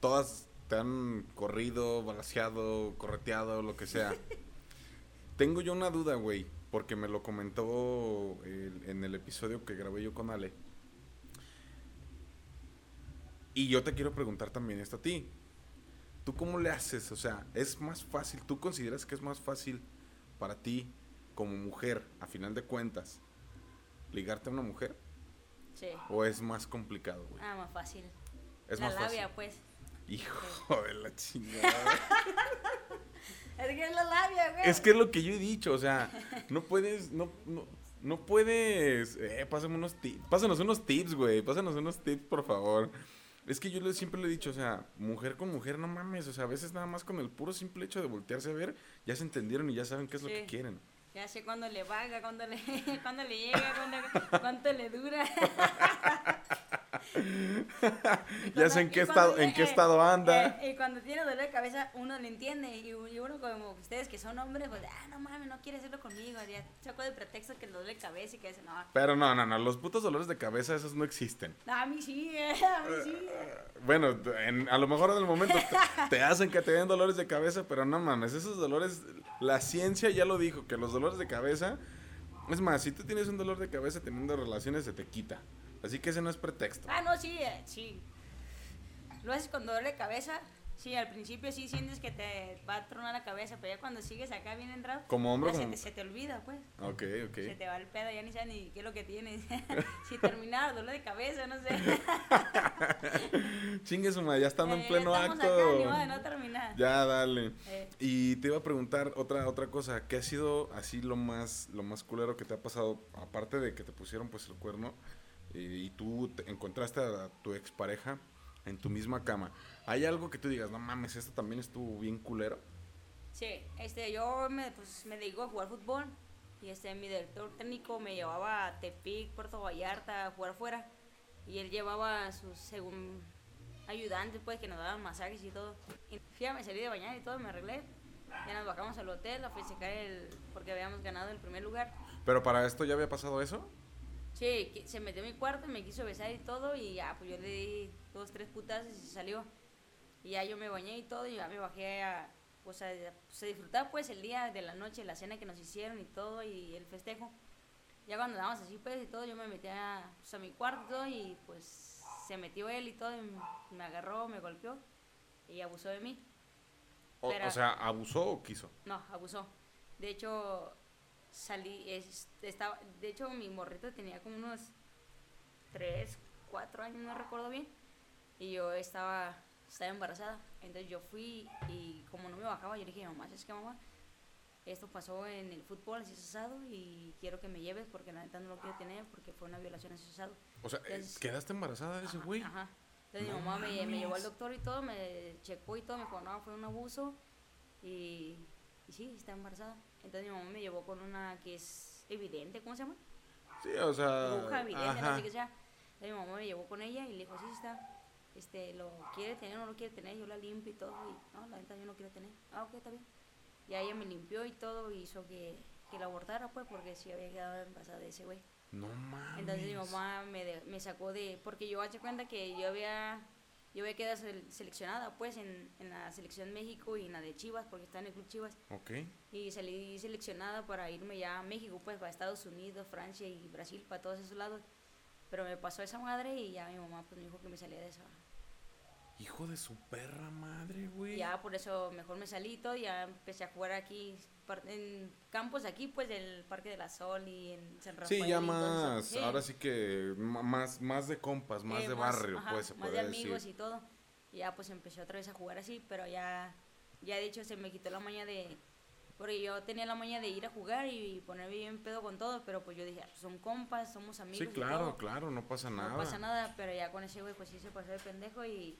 todas te han corrido, balaseado, correteado, lo que sea. [laughs] Tengo yo una duda, güey, porque me lo comentó el- en el episodio que grabé yo con Ale. Y yo te quiero preguntar también esto a ti. ¿Tú cómo le haces? O sea, ¿es más fácil? ¿Tú consideras que es más fácil para ti como mujer, a final de cuentas, ligarte a una mujer? Sí. ¿O es más complicado, güey? Ah, más fácil. Es la más fácil. labia, pues. Hijo de la chingada. [laughs] Es que es la labia, güey. es que es lo que yo he dicho, o sea, no puedes, no, no, no puedes, eh, pásame unos tips, pásanos unos tips, güey, pásanos unos tips, por favor. Es que yo le- siempre le he dicho, o sea, mujer con mujer, no mames, o sea, a veces nada más con el puro simple hecho de voltearse a ver, ya se entendieron y ya saben qué es lo que quieren. Ya sé cuándo le vaga, cuándo le, [laughs] cuándo le llega, cuándo, cuánto le dura. [laughs] [laughs] Ya sé en qué estado, en qué estado anda. eh, y cuando tiene dolor de cabeza, uno lo entiende. Y, y uno, como ustedes que son hombres, pues, ah, no mames, no quiere hacerlo conmigo. Ya sacó de pretexto que le duele de cabeza y que dice, no. Pero no, no, no, los putos dolores de cabeza, esos no existen. A mí sí, eh, a mí sí. Bueno, en- a lo mejor en el momento te, te hacen que te den dolores de cabeza, pero no mames, esos dolores, la ciencia ya lo dijo, que los dolores de cabeza, es más, si tú tienes un dolor de cabeza teniendo relaciones, se te quita. Así que ese no es pretexto. Ah, no, sí, eh, sí. Lo haces con dolor de cabeza. Sí, al principio sí sientes que te va a tronar la cabeza, pero ya cuando sigues acá bien entrado, Como hombre, ya se, te, se te olvida, pues. Ok, ok. Se te va el pedo, ya ni sabes ni qué es lo que tienes. [laughs] si terminaba dolor de cabeza, no sé. [laughs] Chingue su madre, ya estando en Eh, pleno acto. acá, ni modo no terminar. Ya, dale. Eh, Y te iba a preguntar otra otra cosa, ¿qué ha sido así lo más lo más culero que te ha pasado aparte de que te pusieron pues el cuerno y, tú te encontraste a tu expareja en tu misma cama? ¿Hay algo que tú digas, no mames, esto también estuvo bien culero? sí, este, yo me, pues, me dedico a jugar fútbol. Y este, mi director técnico me llevaba a Tepic, Puerto Vallarta a jugar fuera. Y él llevaba a sus, según, ayudantes, pues, que nos daban masajes y todo. Y fui a me salí de bañar y todo, me arreglé. Ya nos bajamos al hotel a festejar el, porque habíamos ganado el primer lugar. Pero para esto ya había pasado eso? Sí, que se metió en mi cuarto, me quiso besar y todo, y ya, pues yo le di dos, tres putazos y se salió. Y ya yo me bañé y todo, y ya me bajé a, pues a, pues, a disfrutar pues el día de la noche, la cena que nos hicieron y todo, y el festejo. Ya cuando andábamos así pues y todo, yo me metí a, pues, a mi cuarto y todo, y pues se metió él y todo, y me agarró, me golpeó, y abusó de mí. O, Pero- o sea, ¿abusó o quiso? No, abusó. De hecho, salí, es- estaba, de hecho mi morrito tenía como unos 3, 4 años, no recuerdo bien, y yo estaba, estaba embarazada. Entonces yo fui y como no me bajaba, yo le dije, mamá, es que mamá, esto pasó en el fútbol, así es asado, y quiero que me lleves porque la neta no lo quiero tener porque fue una violación así es asado. O sea, eh, Entonces- ¿quedaste embarazada de ese Ajá, güey? Ajá. Entonces No mi mamá me, me llevó al doctor y todo, me checó y todo, me dijo, no, fue un abuso y, y sí, está embarazada. Entonces mi mamá me llevó con una que es evidente, ¿cómo se llama? Sí, o sea, Bruja evidente, no ajá. sé qué sea. Entonces mi mamá me llevó con ella y le dijo, sí, sí está, este, lo quiere tener o no lo quiere tener, yo la limpio y todo y no, la neta yo no quiero tener. Ah, ok, está bien. Y ella me limpió y todo y hizo que, que la abortara pues porque sí había quedado embarazada de ese güey. No mames. Entonces mi mamá me, de- me sacó de... Porque yo hace cuenta que yo había... Yo había quedado sele- seleccionada pues en, en la selección México y en la de Chivas porque estaba en el club Chivas Ok. y salí seleccionada para irme ya a México pues para Estados Unidos, Francia y Brasil, para todos esos lados. Pero me pasó esa madre y ya mi mamá pues me dijo que me salía de esa. Hijo de su perra madre, güey. Ya por eso mejor me salí y todo y ya empecé a jugar aquí en campos aquí pues del Parque de la Sol y en San Rafael. Sí, ya más, Sí. ahora sí que más, más de compas, más Eh, de barrio, ajá, pues se más puede de amigos decir. y todo. Y ya pues empecé otra vez a jugar así, pero ya, ya de hecho se me quitó la maña de... Porque yo tenía la maña de ir a jugar y ponerme bien pedo con todo, pero pues yo dije, ah, pues son compas, somos amigos. Sí, claro, claro, no pasa nada. No pasa nada, pero ya con ese güey pues sí se pasó de pendejo y...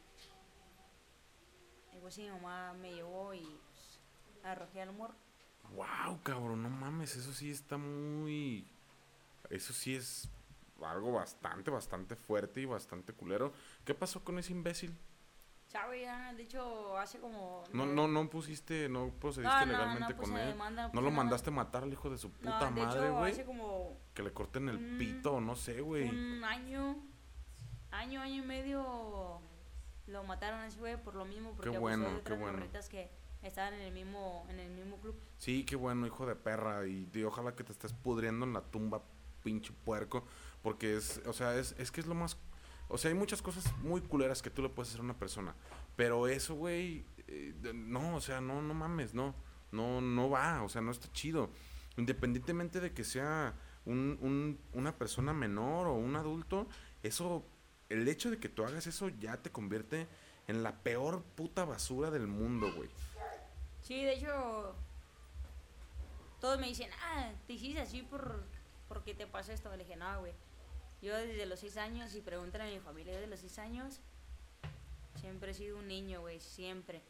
Y pues sí, mi mamá me llevó y pues, arrojé al humor. Wow, cabrón, no mames, eso sí está muy. Eso sí es algo bastante, bastante fuerte y bastante culero. ¿Qué pasó con ese imbécil? Chavo, ya, de hecho, hace como... No, no, no pusiste, no procediste No, no, legalmente no con él. demanda, no lo mandaste matar al hijo de su puta de madre, güey. hace como Que le corten el pito no sé, güey. un año, año, año y medio lo mataron a ese güey por lo mismo, porque abusó bueno, de qué bueno. que estaban en el mismo, en el mismo club. Sí, qué bueno, hijo de perra. Y, y ojalá que te estés pudriendo en la tumba, pinche puerco. Porque es, o sea, es, es que es lo más. O sea, hay muchas cosas muy culeras que tú le puedes hacer a una persona. Pero eso, güey, eh, no, o sea, no, no mames, no. No, no va, o sea, no está chido. Independientemente de que sea un, un- una persona menor o un adulto, eso, el hecho de que tú hagas eso ya te convierte en la peor puta basura del mundo, güey. Sí, de hecho, todos me dicen, ah, te hiciste así por, porque te pasó esto. Le dije, no, güey. Yo desde los seis años, y preguntan a mi familia, desde los seis años, siempre he sido un niño, güey, siempre.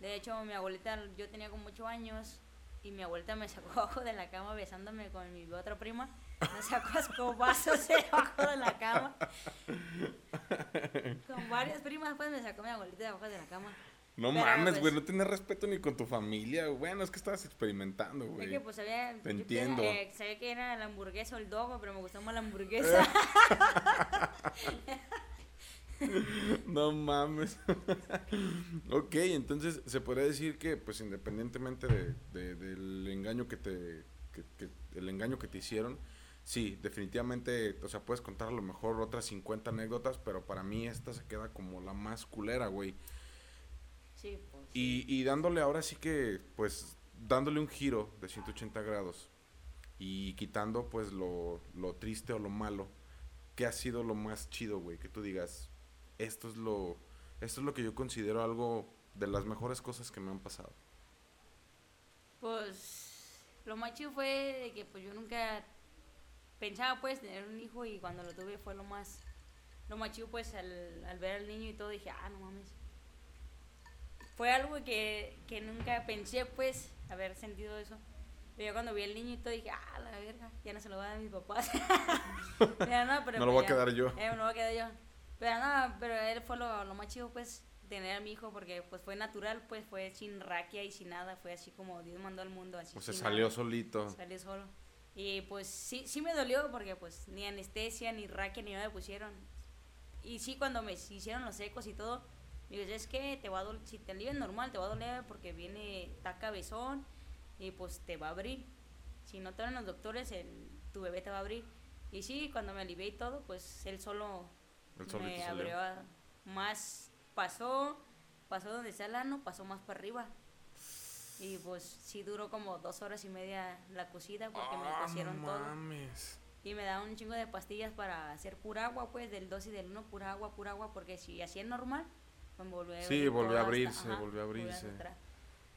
De hecho, mi abuelita, yo tenía como ocho años, y mi abuelita me sacó [laughs] abajo de la cama besándome con mi otra prima. Me sacó escobazos debajo [laughs] de la cama. Con varias primas, pues me sacó mi abuelita debajo de la cama. No Pero, mames, pues- güey, no tienes respeto ni con tu familia. Bueno, es que estabas experimentando, Es güey. que pues Te entiendo. pensaba, eh, sabía que era la hamburguesa o el dogo, pero me gustó más la hamburguesa. [laughs] No mames. [laughs] ok, entonces se podría decir que, pues, independientemente de, de- del engaño que te, que- que- el engaño que te hicieron, sí, definitivamente, o sea, puedes contar a lo mejor otras 50 anécdotas, pero para mí esta se queda como la más culera, güey. Sí, pues. Y, y dándole ahora sí que, pues, dándole un giro de 180 grados y quitando, pues, lo, lo triste o lo malo, ¿qué ha sido lo más chido, güey? Que tú digas, esto es lo, esto es lo que yo considero algo de las mejores cosas que me han pasado. Pues lo más chido fue de que pues yo nunca pensaba pues tener un hijo y cuando lo tuve fue lo más lo más chido pues al, al ver al niño y todo dije, ah, no mames. Fue algo que, que nunca pensé pues haber sentido eso. Pero yo cuando vi y todo dije, ah, la verga, ya no se lo voy a dar a mis papás. [laughs] Pero no, pero No lo pues voy a quedar yo. Eh, me lo voy a quedar yo. Pero no, pero él fue lo, lo más chido, pues, tener a mi hijo, porque pues fue natural, pues, fue sin raquia y sin nada, fue así como Dios mandó al mundo, así. O sea, sin salió nada. solito. Salió solo. Y pues sí, sí me dolió porque pues ni anestesia, ni raquia, ni nada me pusieron. Y sí, cuando me hicieron los ecos y todo, digo, es que te va a doler, si te alivias normal, te va a doler porque viene, está cabezón y pues te va a abrir. Si no te dan los doctores, el, tu bebé te va a abrir. Y sí, cuando me alivié y todo, pues él solo me abrió a- más, pasó, pasó donde está el ano, pasó más para arriba. Y pues sí duró como dos horas y media la cocida porque me Ah, cosieron no todo. mames. Y me daban un chingo de pastillas para hacer pura agua, pues, del 2 y del 1, pura agua, pura agua, porque si hacía normal, volvió a Sí, volvió a hasta- abrirse, ajá, volvió a abrirse.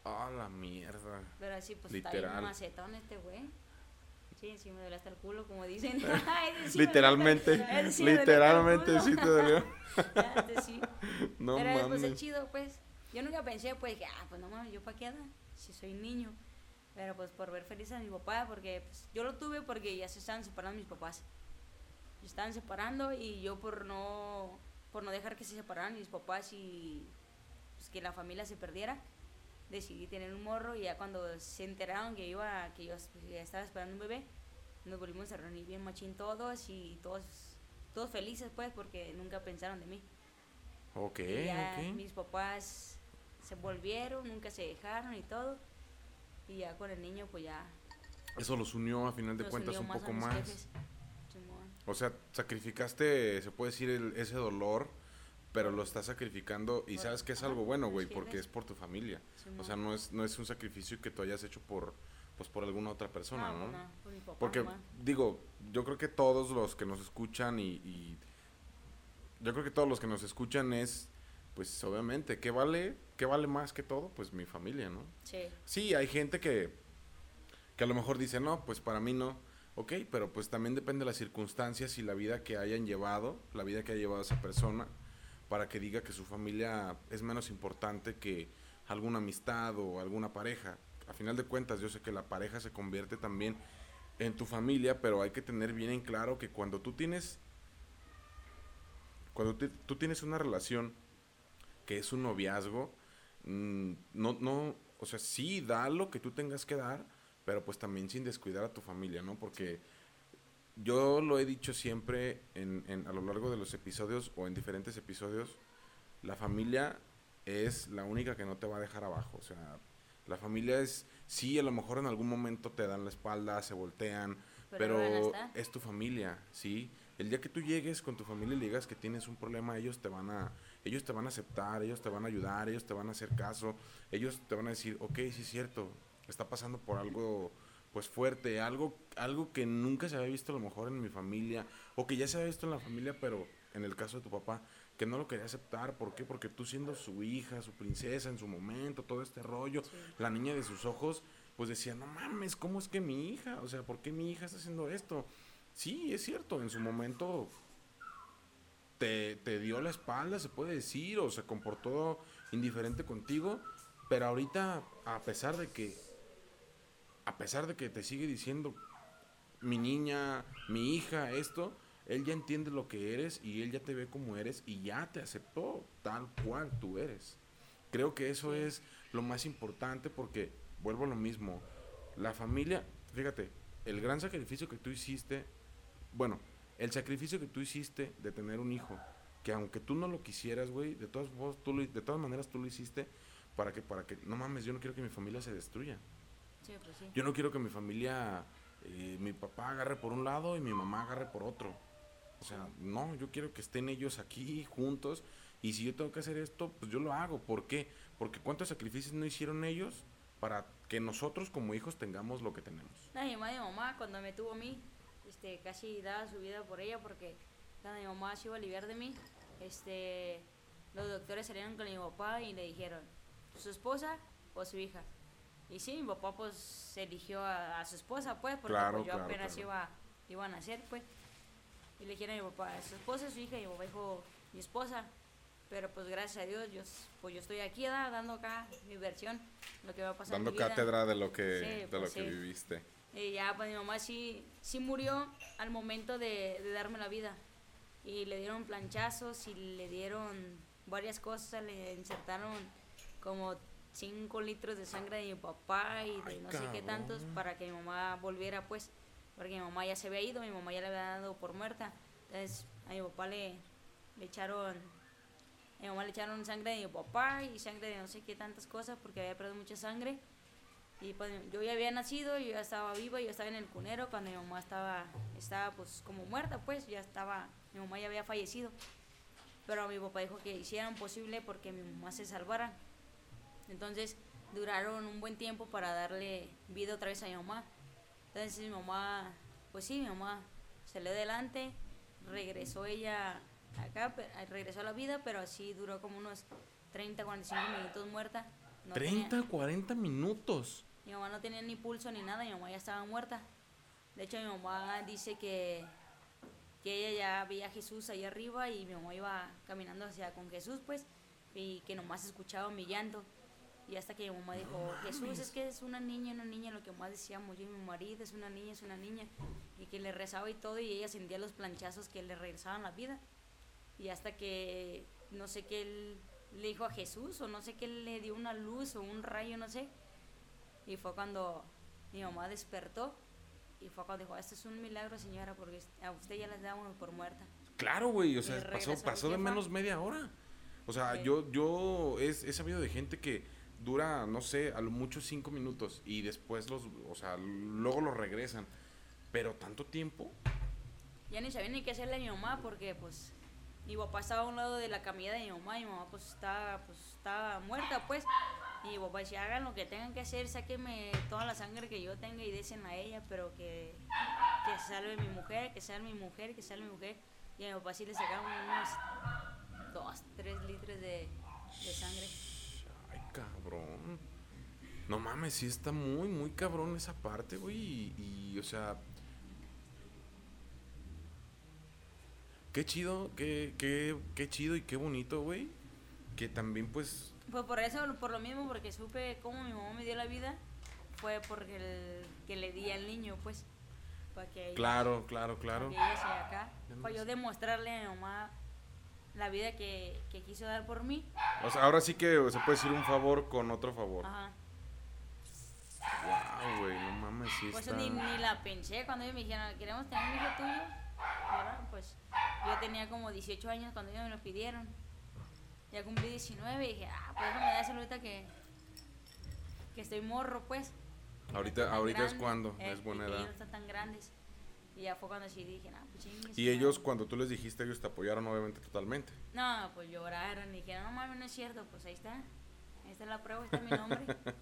Ah, la mierda. Pero así, pues está Literal. bien macetón este güey. Sí, sí me duele hasta el culo, como dicen. [laughs] Sí Literalmente, duele- sí literalmente sí te dolió. [laughs] Sí. [laughs] No Pero pues es mames. chido, pues. Yo nunca pensé, pues, que, ah, pues no mames, yo pa' qué anda, si soy niño. Pero pues por ver feliz a mi papá, porque pues, yo lo tuve porque ya se estaban separando mis papás. Se estaban separando y yo por no, por no dejar que se separaran mis papás y pues, que la familia se perdiera, decidí tener un morro y ya cuando se enteraron que iba, que yo pues, ya estaba esperando un bebé, nos volvimos a reunir bien machín todos y todos, todos felices pues porque nunca pensaron de mí. Ok, Y ya ok. mis papás se volvieron, nunca se dejaron y todo. Y ya con el niño, pues ya. Eso los unió a final de cuentas un más poco mis más. O sea, sacrificaste, se puede decir, el- ese dolor, pero lo estás sacrificando y Por- sabes que es algo bueno, güey, porque es por tu familia. O sea, no es, no es un sacrificio que tú hayas hecho por, pues, por alguna otra persona, No, ¿no? no, por mi papá Porque, digo, yo creo que todos los que nos escuchan y, y- yo creo que todos los que nos escuchan es pues obviamente, ¿qué vale, qué vale más que todo? Pues mi familia, ¿no? Sí. Sí, hay gente que, que a lo mejor dice, no, pues para mí no. Ok, pero pues también depende de las circunstancias y la vida que hayan llevado, la vida que haya llevado esa persona, para que diga que su familia es menos importante que alguna amistad o alguna pareja. A final de cuentas, yo sé que la pareja se convierte también en tu familia, pero hay que tener bien en claro que cuando tú tienes cuando te- tú tienes una relación que es un noviazgo, mm, no, no, o sea, sí da lo que tú tengas que dar, pero pues también sin descuidar a tu familia, ¿no? Porque yo lo he dicho siempre en, en- a lo largo de los episodios o en diferentes episodios, la familia es la única que no te va a dejar abajo, o sea, la familia es, sí, a lo mejor en algún momento te dan la espalda, se voltean, Pero pero es tu familia, ¿sí? El día que tú llegues con tu familia y le digas que tienes un problema, ellos te van a ellos te van a aceptar, ellos te van a ayudar, ellos te van a hacer caso, ellos te van a decir, ok, sí es cierto, está pasando por algo pues fuerte, algo algo que nunca se había visto a lo mejor en mi familia o que ya se había visto en la familia, pero en el caso de tu papá que no lo quería aceptar, ¿por qué? Porque tú siendo su hija, su princesa en su momento, todo este rollo, Sí. la niña de sus ojos, pues decía, no mames, ¿cómo es que mi hija? O sea, ¿por qué mi hija está haciendo esto? Sí, es cierto, en su momento te, te dio la espalda, se puede decir, o se comportó indiferente contigo, pero ahorita, a pesar de que, a pesar de que te sigue diciendo mi niña, mi hija, esto, él ya entiende lo que eres y él ya te ve como eres y ya te aceptó tal cual tú eres. Creo que eso es lo más importante porque, vuelvo a lo mismo, la familia, fíjate, el gran sacrificio que tú hiciste, bueno, el sacrificio que tú hiciste de tener un hijo, que aunque tú no lo quisieras, güey, de todas, vos- tú lo- de todas maneras tú lo hiciste para que, para que, no mames, yo no quiero que mi familia se destruya. Sí, pues sí. Yo no quiero que mi familia, eh, mi papá agarre por un lado y mi mamá agarre por otro. O sea, no, yo quiero que estén ellos aquí juntos y si yo tengo que hacer esto, pues yo lo hago. ¿Por qué? Porque cuántos sacrificios no hicieron ellos para que nosotros como hijos tengamos lo que tenemos. No, mi mamá, mi mamá, cuando me tuvo a mí, este, casi daba su vida por ella porque cuando mi mamá se iba a aliviar de mí, este, los doctores salieron con mi papá y le dijeron, ¿su esposa o su hija? Y sí, mi papá pues eligió a, a su esposa, pues, porque Claro, pues, yo claro, apenas claro. iba, iba a nacer, pues. Y le dijeron a mi papá, su esposa, su hija, y mi papá dijo, mi esposa. Pero pues gracias a Dios, yo, pues yo estoy aquí, ¿verdad? dando acá mi versión, lo que va a pasar Dando mi vida. cátedra de lo que, Sí, de pues lo que sí. viviste. Y ya, pues mi mamá sí, sí murió al momento de, de darme la vida. Y le dieron planchazos y le dieron varias cosas, le insertaron como 5 litros de sangre de mi papá y de Ay, no sé qué tantos para que mi mamá volviera, pues, porque mi mamá ya se había ido, mi mamá ya le había dado por muerta. Entonces a mi papá le, le echaron, a mi mamá le echaron sangre de mi papá y sangre de no sé qué tantas cosas porque había perdido mucha sangre. Y pues yo ya había nacido, yo ya estaba viva, yo estaba en el cunero cuando mi mamá estaba, estaba pues como muerta, pues ya estaba, mi mamá ya había fallecido. Pero mi papá dijo que hicieran posible porque mi mamá se salvara. Entonces duraron un buen tiempo para darle vida otra vez a mi mamá. Entonces mi mamá, pues sí, mi mamá salió adelante, regresó ella acá, regresó a la vida, pero así duró como unos 30, 45 minutos muerta. No tenía- 30, 40 minutos. mi mamá no tenía ni pulso ni nada, mi mamá ya estaba muerta. De hecho, mi mamá dice que, que ella ya veía a Jesús ahí arriba y mi mamá iba caminando hacia con Jesús, pues, y que nomás escuchaba mi llanto. Y hasta que mi mamá dijo, Jesús es que es una niña, una niña, lo que más decíamos yo y mi marido, es una niña, es una niña. Y que le rezaba y todo, y ella sentía los planchazos que le regresaban la vida. Y hasta que, no sé qué él le dijo a Jesús, o no sé qué le dio una luz o un rayo, no sé. Y fue cuando mi mamá despertó y fue cuando dijo, esto es un milagro señora, porque a usted ya la damos por muerta. Claro, güey, o sea, pasó, pasó de menos media hora. O sea, Sí. yo, yo es, he sabido de gente que dura, no sé, a lo mucho cinco minutos y después los, o sea, luego los regresan. Pero tanto tiempo, Ya ni sabía ni qué hacerle a mi mamá porque pues mi papá estaba a un lado de la camilla de mi mamá y mi mamá pues estaba, pues, estaba muerta pues. Y mi papá decía, hagan lo que tengan que hacer, sáquenme toda la sangre que yo tenga y desen a ella, pero que, que salve mi mujer, que salve mi mujer, que salve mi mujer. Y a mi papá sí le sacaron unos dos, tres litros de, de sangre. Cabrón. No mames, sí está muy, muy cabrón esa parte, güey. Y, y, o sea. Qué chido, qué, qué, qué chido y qué bonito, güey. Que también, pues. Pues por eso, por lo mismo, porque supe cómo mi mamá me dio la vida, fue porque el, que le di al niño, pues. Para que ella, Claro, claro, claro. para que ella sea acá. Para yo demostrarle a mi mamá la vida que, que quiso dar por mí. O sea, ahora sí que se puede decir un favor con otro favor. Ajá. Wow, güey, no mames, sí Pues está. ni, ni la pensé cuando ellos me dijeron, queremos tener un hijo tuyo. ¿verdad? Pues yo tenía como 18 años cuando ellos me lo pidieron. Ya cumplí 19 y dije, ah, pues déjame dárselo ahorita que, que estoy morro, pues. No Ahorita- ahorita es cuando, eh, es buena edad. no están tan grandes. Y ya fue cuando sí dije, no, pues chingue su Y ellos, madre". cuando tú les dijiste, ellos te apoyaron, obviamente, totalmente. No, pues lloraron y dijeron, no mames, no es cierto, pues ahí está. Ahí está la prueba, ahí está mi nombre. [laughs]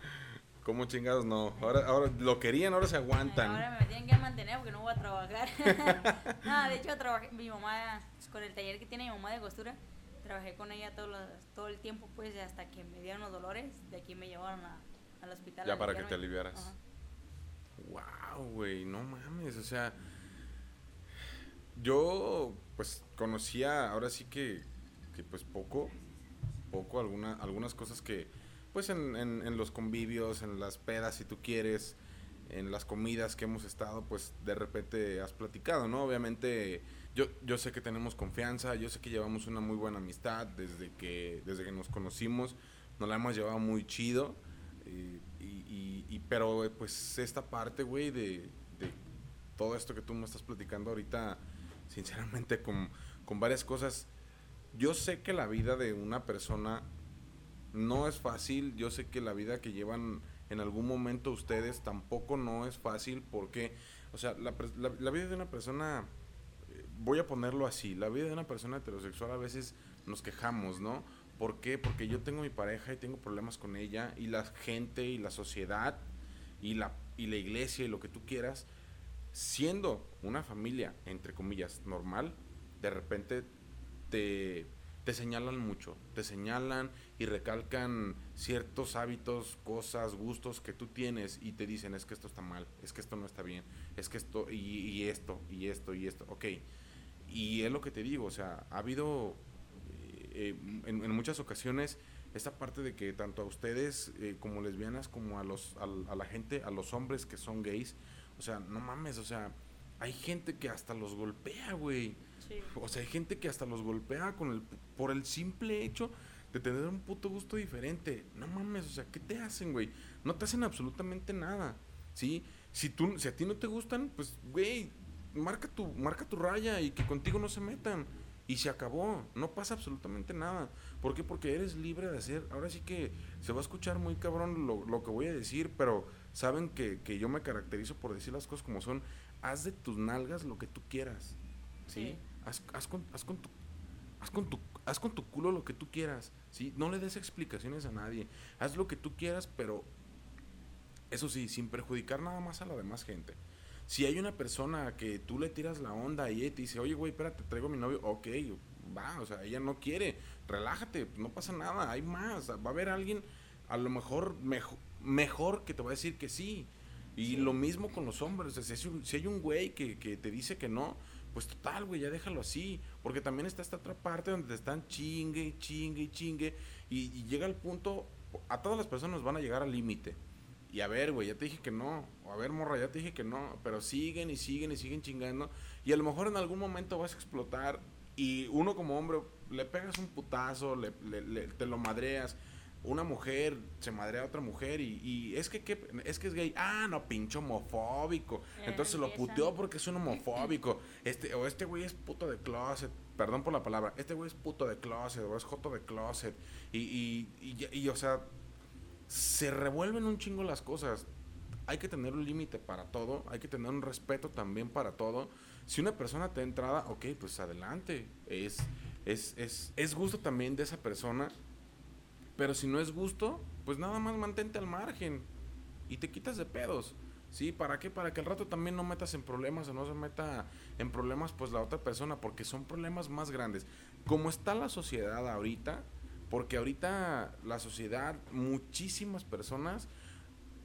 ¿Cómo chingados no? Ahora, ahora lo querían, ahora se aguantan. Ahora me tienen que mantener porque no voy a trabajar. [laughs] no, de hecho trabajé, mi mamá, pues, con el taller que tiene mi mamá de costura, trabajé con ella todo, lo- todo el tiempo, pues, hasta que me dieron los dolores. De aquí me llevaron a- al hospital. Ya para que te aliviaras. Ajá. Wow, güey, no mames, o sea, yo pues conocía, ahora sí que, que pues poco, poco, alguna, algunas cosas que pues en, en, en los convivios, en las pedas si tú quieres, en las comidas que hemos estado, pues de repente has platicado, ¿no? Obviamente yo, yo sé que tenemos confianza, yo sé que llevamos una muy buena amistad desde que, desde que nos conocimos, nos la hemos llevado muy chido. Y, y- y- pero pues esta parte, güey, de, de todo esto que tú me estás platicando ahorita, sinceramente, con, con varias cosas, yo sé que la vida de una persona no es fácil, yo sé que la vida que llevan en algún momento ustedes tampoco no es fácil porque, o sea, la, la vida de una persona, eh, voy a ponerlo así, la vida de una persona heterosexual a veces nos quejamos, ¿no? ¿Por qué? Porque yo tengo mi pareja y tengo problemas con ella y la gente y la sociedad y la, y la iglesia y lo que tú quieras, siendo una familia, entre comillas, normal, de repente te, te señalan mucho, te señalan y recalcan ciertos hábitos, cosas, gustos que tú tienes y te dicen es que esto está mal, es que esto no está bien, es que esto y, esto y esto y esto, ok. Y es lo que te digo, o sea, ha habido eh, en, en muchas ocasiones esta parte de que tanto a ustedes eh, como lesbianas como a los al- a, la gente, a los hombres que son gays, o sea, no mames, o sea, hay gente que hasta los golpea, güey. Sí. O sea, hay gente que hasta los golpea con el, por el simple hecho de tener un puto gusto diferente. No mames, o sea, ¿qué te hacen, güey? No te hacen absolutamente nada, ¿sí? Si, tú, si a ti no te gustan, pues, güey, marca tu, marca tu raya y que contigo no se metan. Y se acabó, no pasa absolutamente nada. ¿Por qué? Porque eres libre de hacer. Ahora sí que se va a escuchar muy cabrón lo, lo que voy a decir, pero saben que, que yo me caracterizo por decir las cosas como son. Haz de tus nalgas lo que tú quieras. ¿sí? Sí. Haz, haz con, haz con tu haz con tu haz con tu culo lo que tú quieras, ¿sí? No le des explicaciones a nadie. Haz lo que tú quieras, pero eso sí, sin perjudicar nada más a la demás gente. Si hay una persona que tú le tiras la onda y ella te dice, oye, güey, espérate, traigo a mi novio, ok, va, o sea, ella no quiere, relájate, no pasa nada, hay más, va a haber alguien a lo mejor mejor, mejor que te va a decir que sí. Y Sí. lo mismo con los hombres, o sea, si, hay un- si hay un güey que, que te dice que no, pues total, güey, ya déjalo así. Porque también está esta otra parte donde te están chingue y chingue y chingue. Y, y llega el punto, a todas las personas van a llegar al límite. Y a ver, güey, ya te dije que no. O a ver, morra, ya te dije que no. Pero siguen y siguen y siguen chingando. Y a lo mejor en algún momento vas a explotar. Y uno como hombre le pegas un putazo, le, le- le- te lo madreas. Una mujer se madrea a otra mujer y, y es que ¿qué? es que es gay. Ah, no, pinche homofóbico. Eh, Entonces lo puteó porque es un homofóbico. Este, o este güey es puto de closet. Perdón por la palabra. Este güey es puto de closet o es joto de closet. Y, y, y, o sea, se revuelven un chingo las cosas. Hay que tener un límite para todo. Hay que tener un respeto también para todo. Si una persona te da entrada, ok, pues adelante. Es, es, es, es gusto también de esa persona. Pero si no es gusto, pues nada más mantente al margen. Y te quitas de pedos. ¿Sí? ¿Para qué? Para que al rato también no metas en problemas o no se meta en problemas pues la otra persona. Porque son problemas más grandes. Como está la sociedad ahorita, Porque ahorita la sociedad, muchísimas personas,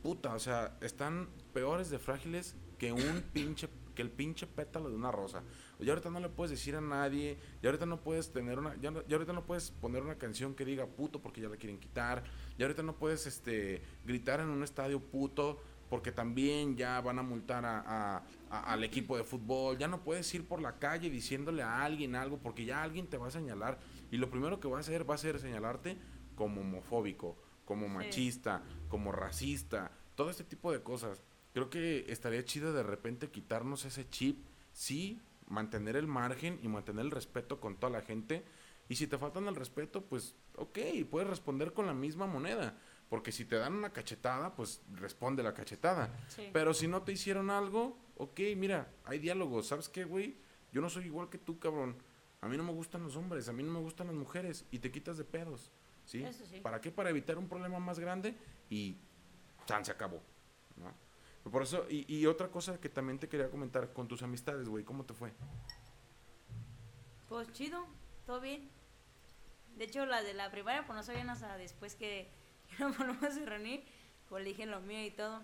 puta, o sea, están peores de frágiles que un [laughs] pinche, que el pinche pétalo de una rosa. Y ahorita no le puedes decir a nadie, y ahorita no puedes tener una, ya, no- ya ahorita no puedes poner una canción que diga puto porque ya la quieren quitar, y ahorita no puedes este gritar en un estadio puto porque también ya van a multar a, a- a- al equipo de fútbol, ya no puedes ir por la calle diciéndole a alguien algo porque ya alguien te va a señalar y lo primero que va a hacer va a ser señalarte como homofóbico, como machista, como racista, todo este tipo de cosas. Creo que estaría chido de repente quitarnos ese chip, sí, mantener el margen y mantener el respeto con toda la gente. Y si te faltan el respeto, pues ok, puedes responder con la misma moneda. Porque si te dan una cachetada, pues responde la cachetada. Sí. Pero si no te hicieron algo, ok, mira, hay diálogo. ¿Sabes qué, güey? Yo no soy igual que tú, cabrón. A mí no me gustan los hombres, a mí no me gustan las mujeres. Y te quitas de pedos. ¿Sí? Eso sí. ¿Para qué? Para evitar un problema más grande y chan, se acabó. ¿no? Por eso, y, y otra cosa que también te quería comentar, con tus amistades, güey, ¿cómo te fue? Pues chido, todo bien. De hecho, las de la primaria, pues no sabían hasta después [laughs] que, nos volvimos a reunir, pues le dije lo mío y todo.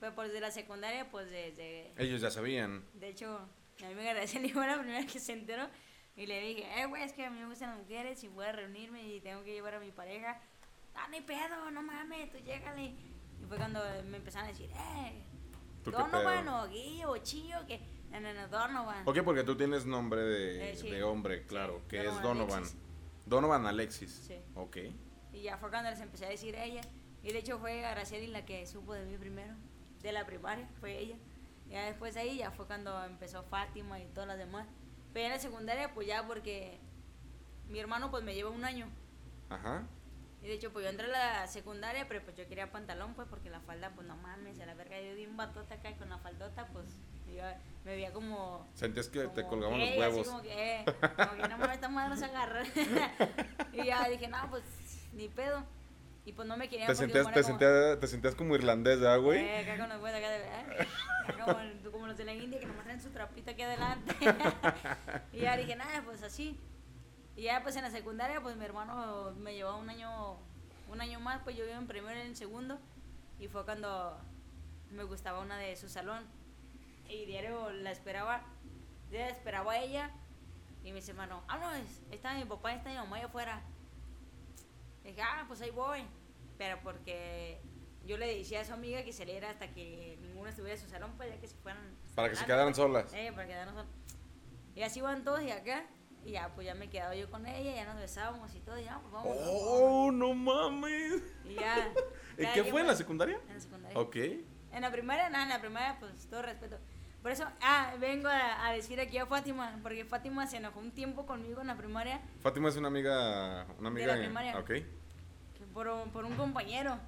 Pero pues de la secundaria, pues desde... Ellos ya sabían. De hecho, mi amiga Araceli [laughs] fue la primera que se enteró. Y le dije, eh, güey, es que a mí me gustan las mujeres y voy a reunirme y tengo que llevar a mi pareja. Ah, ni pedo, no mames, tú llégale. Y fue cuando me empezaron a decir, eh, ¿Tú qué Donovan o Guillo o Chillo, que... No, no, no, Donovan. Ok, porque tú tienes nombre de, Eh, sí. de hombre, claro, que Donovan es Donovan. Alexis. Donovan Alexis. Sí. Ok. Y ya fue cuando les empecé a decir a ella. Y de hecho fue Araceli la que supo de mí primero, de la primaria, fue ella. Ya después de ahí ya fue cuando empezó Fátima y todas las demás. Pero en la secundaria pues ya porque mi hermano pues me lleva un año. Ajá. Y de hecho pues yo entré a la secundaria, pero pues yo quería pantalón pues porque la falda pues no mames, a la verga yo di un batota acá y con la faldota pues yo me veía como... Sentías que te como colgaban los gay, así huevos. como que, eh, como que no mames, esta madre se agarra. [laughs] y ya dije, no, pues ni pedo. Y pues no me querían Te sentías, te, como- sentías, te sentías como irlandés, ¿verdad, güey? Eh, acá con los güeyes acá de ¿eh? Como, como los de la India que nomás traen su trapito aquí adelante. [laughs] y ya dije, nada, pues así. Y ya pues en la secundaria, pues mi hermano me llevó un año, un año más, pues yo iba en primero y en segundo. Y fue cuando me gustaba una de su salón. Y diario la esperaba, diario esperaba a ella. Y me dice, hermano, ah, no, es- está mi papá, está mi mamá allá afuera. Dije, ah, pues ahí voy. Pero porque yo le decía a su amiga que saliera hasta que ninguno estuviera en su salón, pues ya que se fueran. Para que se quedaran solas. Eh, para quedarnos solos. Y así van todos y acá. Y ya, pues ya me quedaba yo con ella, ya nos besábamos y todo. Y ya, pues vamos. ¡Oh, no mames! Y ya. [laughs] ¿Y ya qué fue en la secundaria? En la secundaria. Ok. En la primaria, nada, en la primaria, pues todo respeto. Por eso, ah, vengo a, a decir aquí a Fátima, porque Fátima se enojó un tiempo conmigo en la primaria Fátima es una amiga. Una amiga. la primaria. Ok. que por, un- por un compañero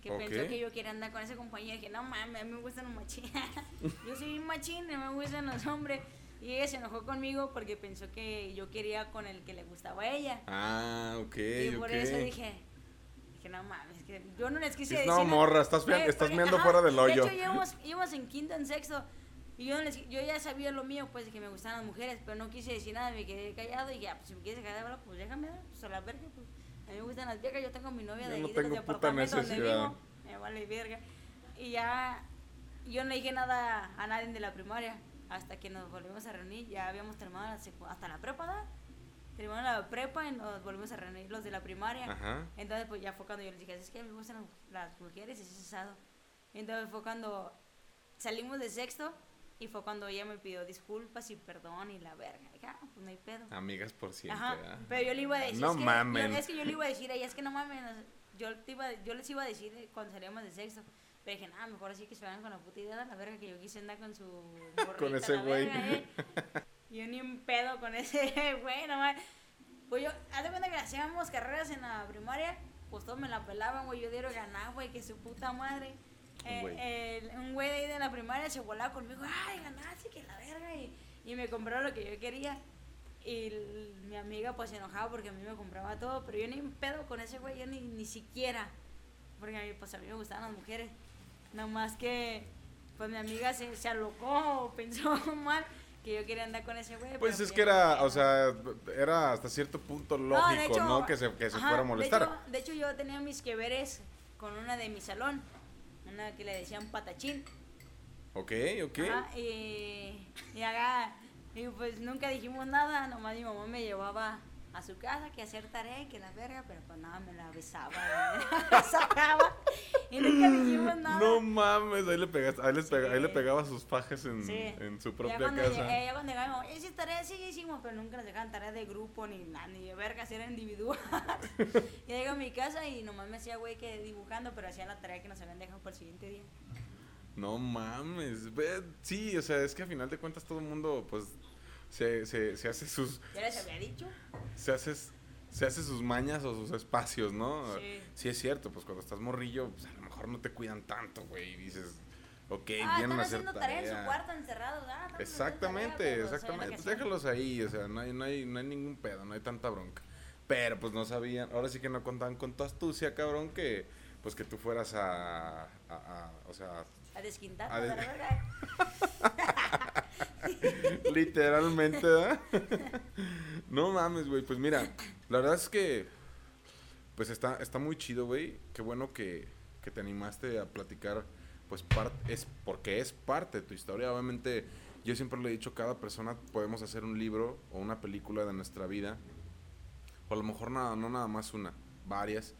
que Ok. pensó que yo quería andar con ese compañero. Y dije, no mames, a mí me gustan los machines. [laughs] yo soy un machín, me gustan los hombres. Y ella se enojó conmigo porque pensó que yo quería con el que le gustaba a ella. Ah, ok. y por ok. eso dije, dije, no mames, que yo no les quise decir. no, nada". morra, estás Eh, estás porque, ajá, fuera del hoyo. De hecho, íbamos, [laughs] íbamos en quinto, en sexto. Y yo, no les- yo ya sabía lo mío, pues, de que me gustaban las mujeres, pero no quise decir nada, me quedé callado y ya, pues, si me quieres hablar, pues déjame, pues, a la verga, pues. A mí me gustan las viejas, yo tengo a mi novia Yo de no ahí, de tengo puta necesidad. vivo, me vale verga. Y ya, yo no dije nada a nadie de la primaria, hasta que nos volvimos a reunir, ya habíamos terminado la hasta la prepa, ¿verdad? Terminamos la prepa y nos volvimos a reunir los de la primaria. Ajá. Entonces, pues ya fue cuando yo les dije, es que me gustan las mujeres y es asado. Entonces fue cuando salimos de sexto y fue cuando ella me pidió disculpas y perdón y la verga. Dije, ah, pues no hay pedo. Amigas por siempre. Ajá, pero yo le iba a decir, No es que, yo- es que yo le iba a decir a ella, es que no mames, yo, te iba, yo les iba a decir cuando salíamos de sexto. Pero dije, nada, mejor así que se vayan con la puta idea de la verga que yo quise andar con su [laughs] morrita, ese güey. eh. [laughs] Yo ni un pedo con ese [laughs] güey, nomás. Pues yo, haz de cuenta que hacíamos carreras en la primaria, pues todos me la pelaban, güey. Yo dieron ganar, güey, que su puta madre. Un Eh, güey. el- un güey de ahí de la primaria se volaba conmigo, ay, ganaste, que la verga. Y, y me compró lo que yo quería. Y mi amiga pues se enojaba porque a mí me compraba todo, pero yo ni un pedo con ese güey, yo ni, ni siquiera. Porque a mí, pues a mí me gustaban las mujeres. Nada más que, pues mi amiga se, se alocó o [laughs] pensó [laughs] mal que yo quería andar con ese güey. Pues es que era, o sea, era hasta cierto punto lógico, hecho, ¿no? Que se, que se ajá, fuera a de molestar. hecho- De hecho, yo tenía mis que veres con una de mi salón, una que le decían patachín. Ok, ok. Ajá, y, y acá, y pues nunca dijimos nada, nomás mi mamá me llevaba a su casa que hacer tarea y que la verga, pero pues nada, me la besaba, me la [laughs] sacaba y nunca dijimos nada. No mames, ahí le, pegaste, ahí, le pega- ahí le Sí. pegaba sus fajes en, Sí. en su Ya propia cuando, casa. llegué- ya cuando mamá, "Hiciste tarea, sí hicimos, pero nunca nos dejaban tarea de grupo ni nada, ni de vergas, era individual. [laughs] y llego a mi casa y nomás me hacía güey que dibujando, pero hacía la tarea que nos habían dejado para el siguiente día. No mames. Sí, o sea, es que a final de cuentas todo el mundo, pues, se, se, se hace sus. ¿Ya les había dicho? Se hace, se hace sus mañas o sus espacios, ¿no? Sí. es cierto, pues cuando estás morrillo, pues a lo mejor no te cuidan tanto, güey. Y dices, ok, ah, vienen a hacer haciendo tarea en tarea. su cuarto encerrados. Ah, Exactamente, tarea, exactamente. Pues déjalos ahí, o sea, no hay, no, hay, no hay ningún pedo, no hay tanta bronca. Pero pues no sabían, ahora sí que no contaban con tu astucia, cabrón, que pues que tú fueras a, a- a- o sea, A desquintar, A des-. [laughs] [laughs] literalmente, ¿verdad? [laughs] no mames, güey, pues mira, la verdad es que pues está, está muy chido, güey. Qué bueno que, que te animaste a platicar, pues par- es porque es parte de tu historia. Obviamente, yo siempre le he dicho, cada persona podemos hacer un libro o una película de nuestra vida. O a lo mejor nada, no nada más una, varias.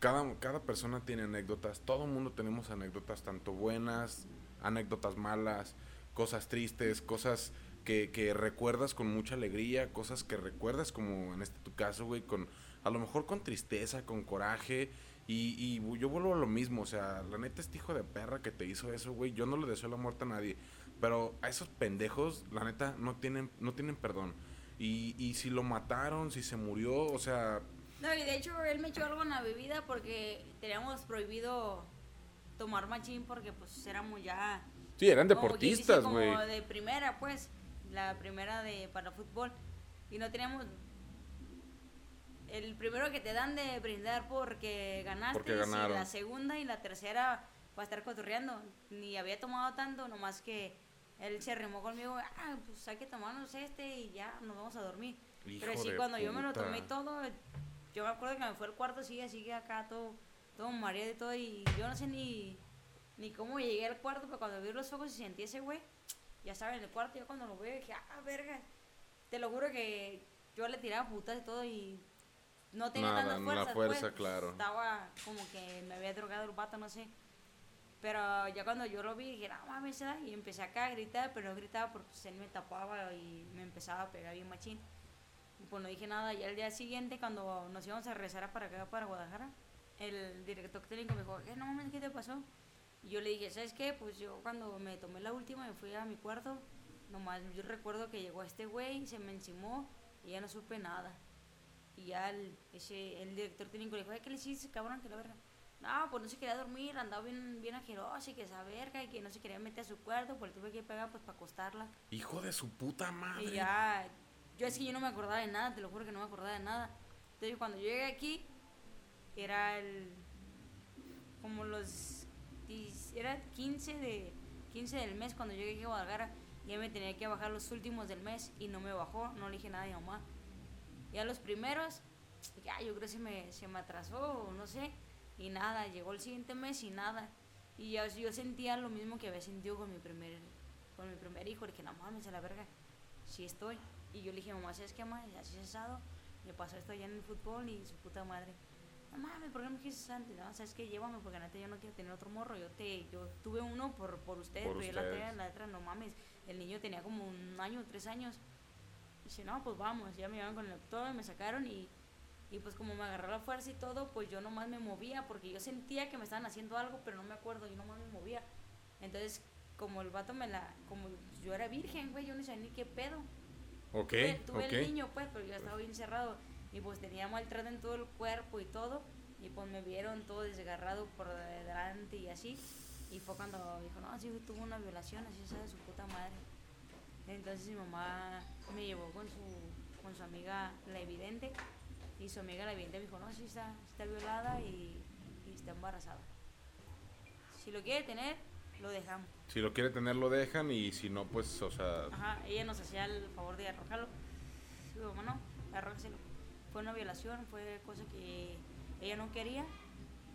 Cada, cada persona tiene anécdotas, todo el mundo tenemos anécdotas, tanto buenas, anécdotas malas, cosas tristes, cosas que, que recuerdas con mucha alegría, cosas que recuerdas como en este tu caso, güey, con a lo mejor con tristeza, con coraje. Y, y yo vuelvo a lo mismo, o sea, la neta este hijo de perra que te hizo eso, güey, yo no le deseo la muerte a nadie, pero a esos pendejos, la neta, no tienen, no tienen perdón. Y, y si lo mataron, si se murió, o sea, No, y de hecho él me echó algo en la bebida porque teníamos prohibido tomar machín porque pues éramos ya... sí, eran como deportistas, como güey. de primera, pues, la primera de para fútbol. Y no teníamos... El primero que te dan de brindar porque ganaste, Porque y la segunda y la tercera para estar cotorreando. Ni había tomado tanto, nomás que él se arrimó conmigo, ah, pues hay que tomarnos este y ya nos vamos a dormir. Pero Hijo sí, de cuando yo me lo puta. tomé todo, yo me acuerdo que me fue al cuarto, sigue, sigue acá, todo, todo mareado y todo, y yo no sé ni, ni cómo llegué al cuarto, pero cuando vi los ojos y sentí ese güey, ya estaba en el cuarto, yo cuando lo veo dije, ah, verga, te lo juro que yo le tiraba putas y todo y no tenía Nada, tantas la fuerzas. fuerza, pues. claro. Estaba como que me había drogado el vato, no sé. Pero ya cuando yo lo vi, dije, no mames, ¿será?", y empecé acá a gritar, pero no gritaba porque pues, él me tapaba y me empezaba a pegar bien machín. Y pues no dije nada. Y al día siguiente, cuando nos íbamos a regresar para acá, para Guadalajara, el director técnico me dijo, ¿qué no mames, qué te pasó? Y yo le dije, ¿sabes qué? Pues yo cuando me tomé la última, me fui a mi cuarto. Nomás yo recuerdo que llegó este güey, se me encimó y ya no supe nada. Y ya el, ese, el director técnico le dijo, "Ay, ¿qué le hiciste, cabrón? Que la verga. No, pues no se quería dormir, andaba bien, bien ajeroso y que esa verga y que no se quería meter a su cuarto, pues tuve que pegar pues para acostarla. Hijo de su puta madre. Y ya, yo es que yo no me acordaba de nada, te lo juro que no me acordaba de nada. Entonces cuando yo llegué aquí, era el, como los, era 15 de, 15 del mes cuando llegué a Guadalajara, ya me tenía que bajar los últimos del mes y no me bajó, no le dije nada a mi mamá. Ya los primeros, "Ay, yo creo que se me, se me atrasó o no sé, y nada, llegó el siguiente mes y nada. Y ya, yo sentía lo mismo que había sentido con mi primer, con mi primer hijo, le dije, no mames, a la verga, sí estoy. Y yo le dije, mamá, ¿sabes qué, mamá? Así es asado, me pasó esto allá en el fútbol y su puta madre. No mames, ¿por qué no me dijiste antes? No, ¿sabes qué? Llévame porque neta yo no quiero tener otro morro. Yo te yo tuve uno por, por ustedes, Por pero yo la ustedes. otra, la otra, no mames. El niño tenía como un año, tres años. Y dice, no, pues vamos. Ya me llevaron con el doctor, me sacaron y, y pues como me agarró la fuerza y todo, pues yo nomás me movía porque yo sentía que me estaban haciendo algo, pero no me acuerdo, yo nomás me movía. Entonces, como el vato me la, como yo era virgen, güey, yo no sabía ni qué pedo. Ok, Tuve, tuve ok. el niño, pues, pero yo estaba bien cerrado. Y pues tenía maltrato en todo el cuerpo y todo. Y pues me vieron todo desgarrado por delante y así. Y fue cuando dijo, no, sí, tuvo una violación, así sabe su puta madre. Entonces mi mamá me llevó con su, con su amiga la evidente. Y su amiga la evidente me dijo, no, sí está, está violada y, y está embarazada. Si lo quiere tener, lo dejamos. Si lo quiere tener, lo dejan y si no, pues, o sea... Ajá, ella nos hacía el favor de arrojarlo. Digo, no, arrójaselo. Fue una violación, fue cosa que ella no quería,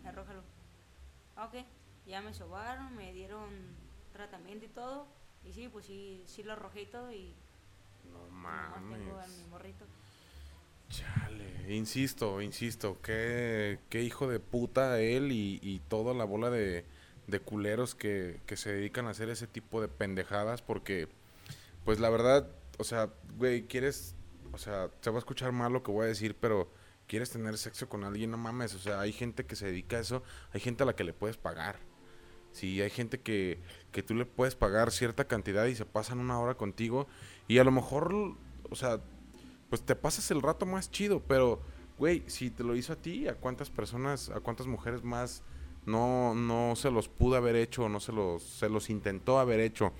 arrójalo. Ok, ya me sobaron, me dieron tratamiento y todo. Y sí, pues sí, sí lo arrojé y todo y No nomás tengo a mames. mi morrito. Chale, insisto, insisto, qué, qué hijo de puta él y, y toda la bola de, de culeros que, que se dedican a hacer ese tipo de pendejadas porque, pues la verdad, o sea, güey, quieres, o sea, se va a escuchar mal lo que voy a decir, pero quieres tener sexo con alguien, no mames, o sea, hay gente que se dedica a eso, hay gente a la que le puedes pagar. Sí, hay gente que, que tú le puedes pagar cierta cantidad y se pasan una hora contigo y a lo mejor, o sea, pues te pasas el rato más chido, pero, güey, si te lo hizo a ti, ¿a cuántas personas, a cuántas mujeres más no, no se los pudo haber hecho o no se los, se los intentó haber hecho?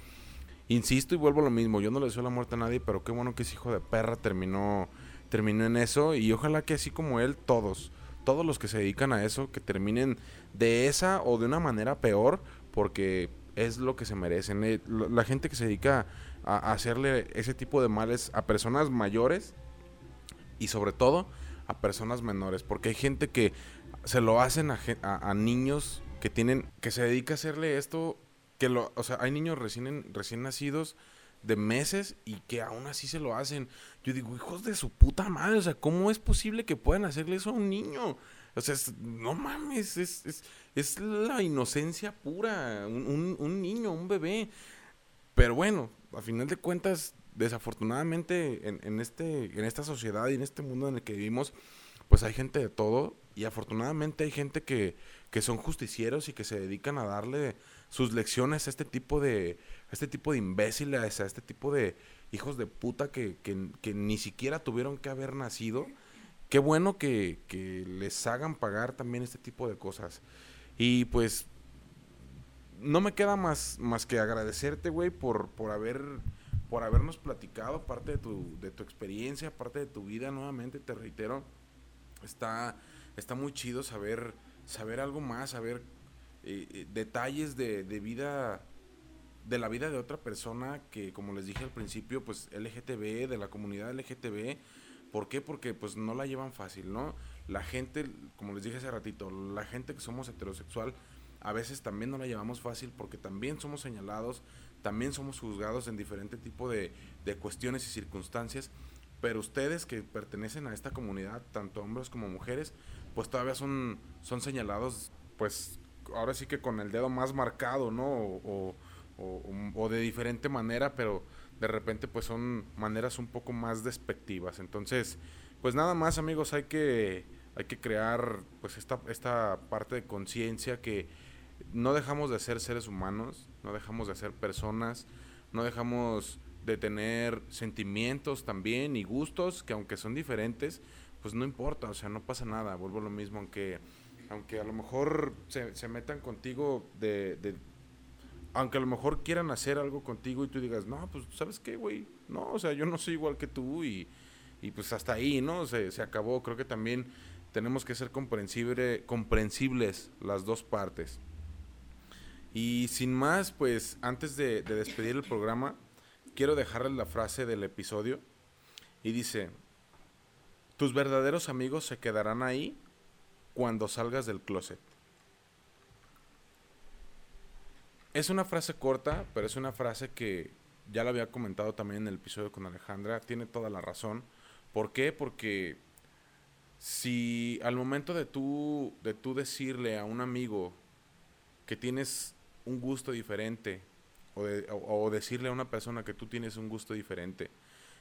Insisto y vuelvo a lo mismo, yo no le deseo la muerte a nadie, pero qué bueno que ese hijo de perra terminó, terminó en eso y ojalá que así como él, todos, todos los que se dedican a eso, que terminen de esa o de una manera peor, porque es lo que se merecen. Eh, La gente que se dedica a, hacerle ese tipo de males a personas mayores y sobre todo a personas menores, porque hay gente que se lo hacen a- a niños que tienen, que se dedica a hacerle esto, que lo, o sea, hay niños recién, recién nacidos de meses y que aún así se lo hacen. Yo digo, hijos de su puta madre, o sea, ¿cómo es posible que puedan hacerle eso a un niño? O sea, es- no mames, es, es, es la inocencia pura, un, un- niño, un bebé. Pero bueno, a final de cuentas, desafortunadamente en, en este, en esta sociedad y en este mundo en el que vivimos, pues hay gente de todo y afortunadamente hay gente que, que son justicieros y que se dedican a darle sus lecciones a este tipo de, este tipo de imbéciles, a este tipo de hijos de puta que, que, que ni siquiera tuvieron que haber nacido. Qué bueno que, que les hagan pagar también este tipo de cosas. Y pues no me queda más, más que agradecerte, güey, por, por haber por habernos platicado parte de tu, de tu experiencia, parte de tu vida, nuevamente te reitero, está, está muy chido saber, saber algo más, saber eh, detalles de, de vida, de la vida de otra persona que, como les dije al principio, pues LGTB, de la comunidad LGTB, ¿por qué? Porque pues no la llevan fácil, ¿no? La gente, como les dije hace ratito, la gente que somos heterosexual, a veces también no la llevamos fácil porque también somos señalados, también somos juzgados en diferente tipo de, de cuestiones y circunstancias, pero ustedes que pertenecen a esta comunidad, tanto hombres como mujeres, pues todavía son, son señalados, pues ahora sí que con el dedo más marcado, ¿no? O, o, de diferente manera, pero de repente pues son maneras un poco más despectivas. Entonces, pues nada más amigos, hay que, hay que crear pues esta, esta parte de conciencia que no dejamos de ser seres humanos, no dejamos de ser personas, no dejamos de tener sentimientos también y gustos que aunque son diferentes, pues no importa, o sea, no pasa nada, vuelvo a lo mismo, aunque, aunque a lo mejor se, se metan contigo de, de- aunque a lo mejor quieran hacer algo contigo y tú digas, no, pues, ¿sabes qué, güey? No, o sea, yo no soy igual que tú y, y pues hasta ahí, ¿no? Se, se acabó, creo que también tenemos que ser comprensible, comprensibles las dos partes. Y sin más, pues antes de, de despedir el programa, quiero dejarles la frase del episodio. Y dice, tus verdaderos amigos se quedarán ahí cuando salgas del closet. Es una frase corta, pero es una frase que ya la había comentado también en el episodio con Alejandra. Tiene toda la razón. ¿Por qué? Porque si al momento de tú, de tú decirle a un amigo que tienes un gusto diferente o, de- o- o decirle a una persona que tú tienes un gusto diferente,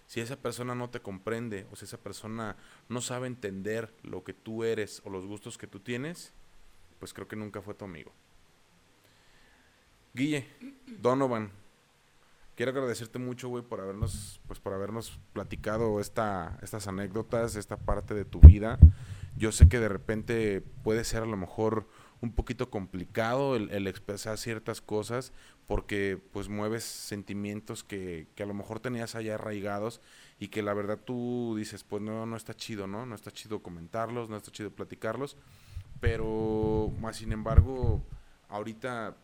si esa persona no te comprende o si esa persona no sabe entender lo que tú eres o los gustos que tú tienes, pues creo que nunca fue tu amigo. Guille, Donovan, quiero agradecerte mucho, güey, por habernos, pues por habernos platicado esta, estas anécdotas, esta parte de tu vida. Yo sé que de repente puede ser a lo mejor un poquito complicado el, expresar ciertas cosas porque pues mueves sentimientos que, que a lo mejor tenías allá arraigados y que la verdad tú dices, pues no, no está chido, ¿no? No está chido comentarlos, no está chido platicarlos, pero más sin embargo, ahorita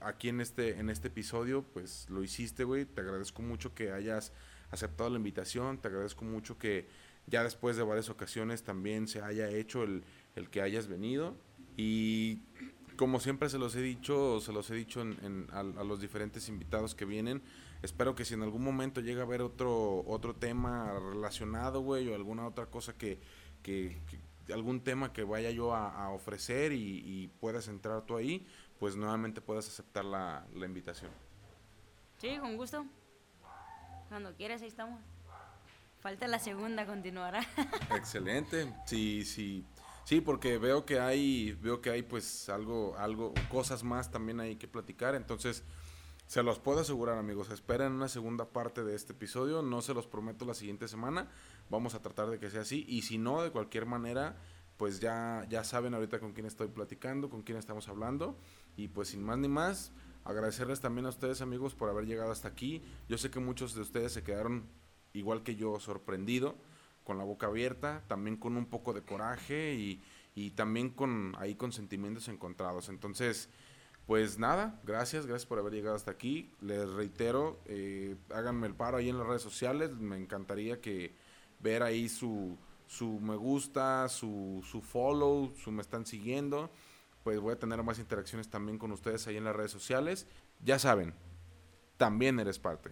aquí en este, en este episodio, pues lo hiciste, güey. Te agradezco mucho que hayas aceptado la invitación, te agradezco mucho que ya después de varias ocasiones también se haya hecho el, el que hayas venido. Y como siempre se los he dicho, se los he dicho en, a, los diferentes invitados que vienen, espero que si en algún momento llega a haber otro, otro tema relacionado, güey, o alguna otra cosa que, que, algún tema que vaya yo a, ofrecer y, puedas entrar tú ahí, pues nuevamente puedas aceptar la, la invitación. Sí, con gusto. Cuando quieras, ahí estamos. Falta la segunda, continuará. [laughs] Excelente. Sí, sí. Sí, porque veo que hay, veo que hay pues algo, algo, cosas más también hay que platicar. Entonces, se los puedo asegurar, amigos. Esperen una segunda parte de este episodio. No se los prometo la siguiente semana. Vamos a tratar de que sea así. Y si no, de cualquier manera, pues ya, ya saben ahorita con quién estoy platicando, con quién estamos hablando. Y pues sin más ni más, agradecerles también a ustedes, amigos, por haber llegado hasta aquí. Yo sé que muchos de ustedes se quedaron, igual que yo, sorprendido con la boca abierta, también con un poco de coraje y, y también con ahí con sentimientos encontrados. Entonces, pues nada, gracias, gracias por haber llegado hasta aquí. Les reitero, eh, háganme el paro ahí en las redes sociales. Me encantaría que ver ahí su, su me gusta, su, su follow, su me están siguiendo. Pues voy a tener más interacciones también con ustedes ahí en las redes sociales. Ya saben, también eres parte.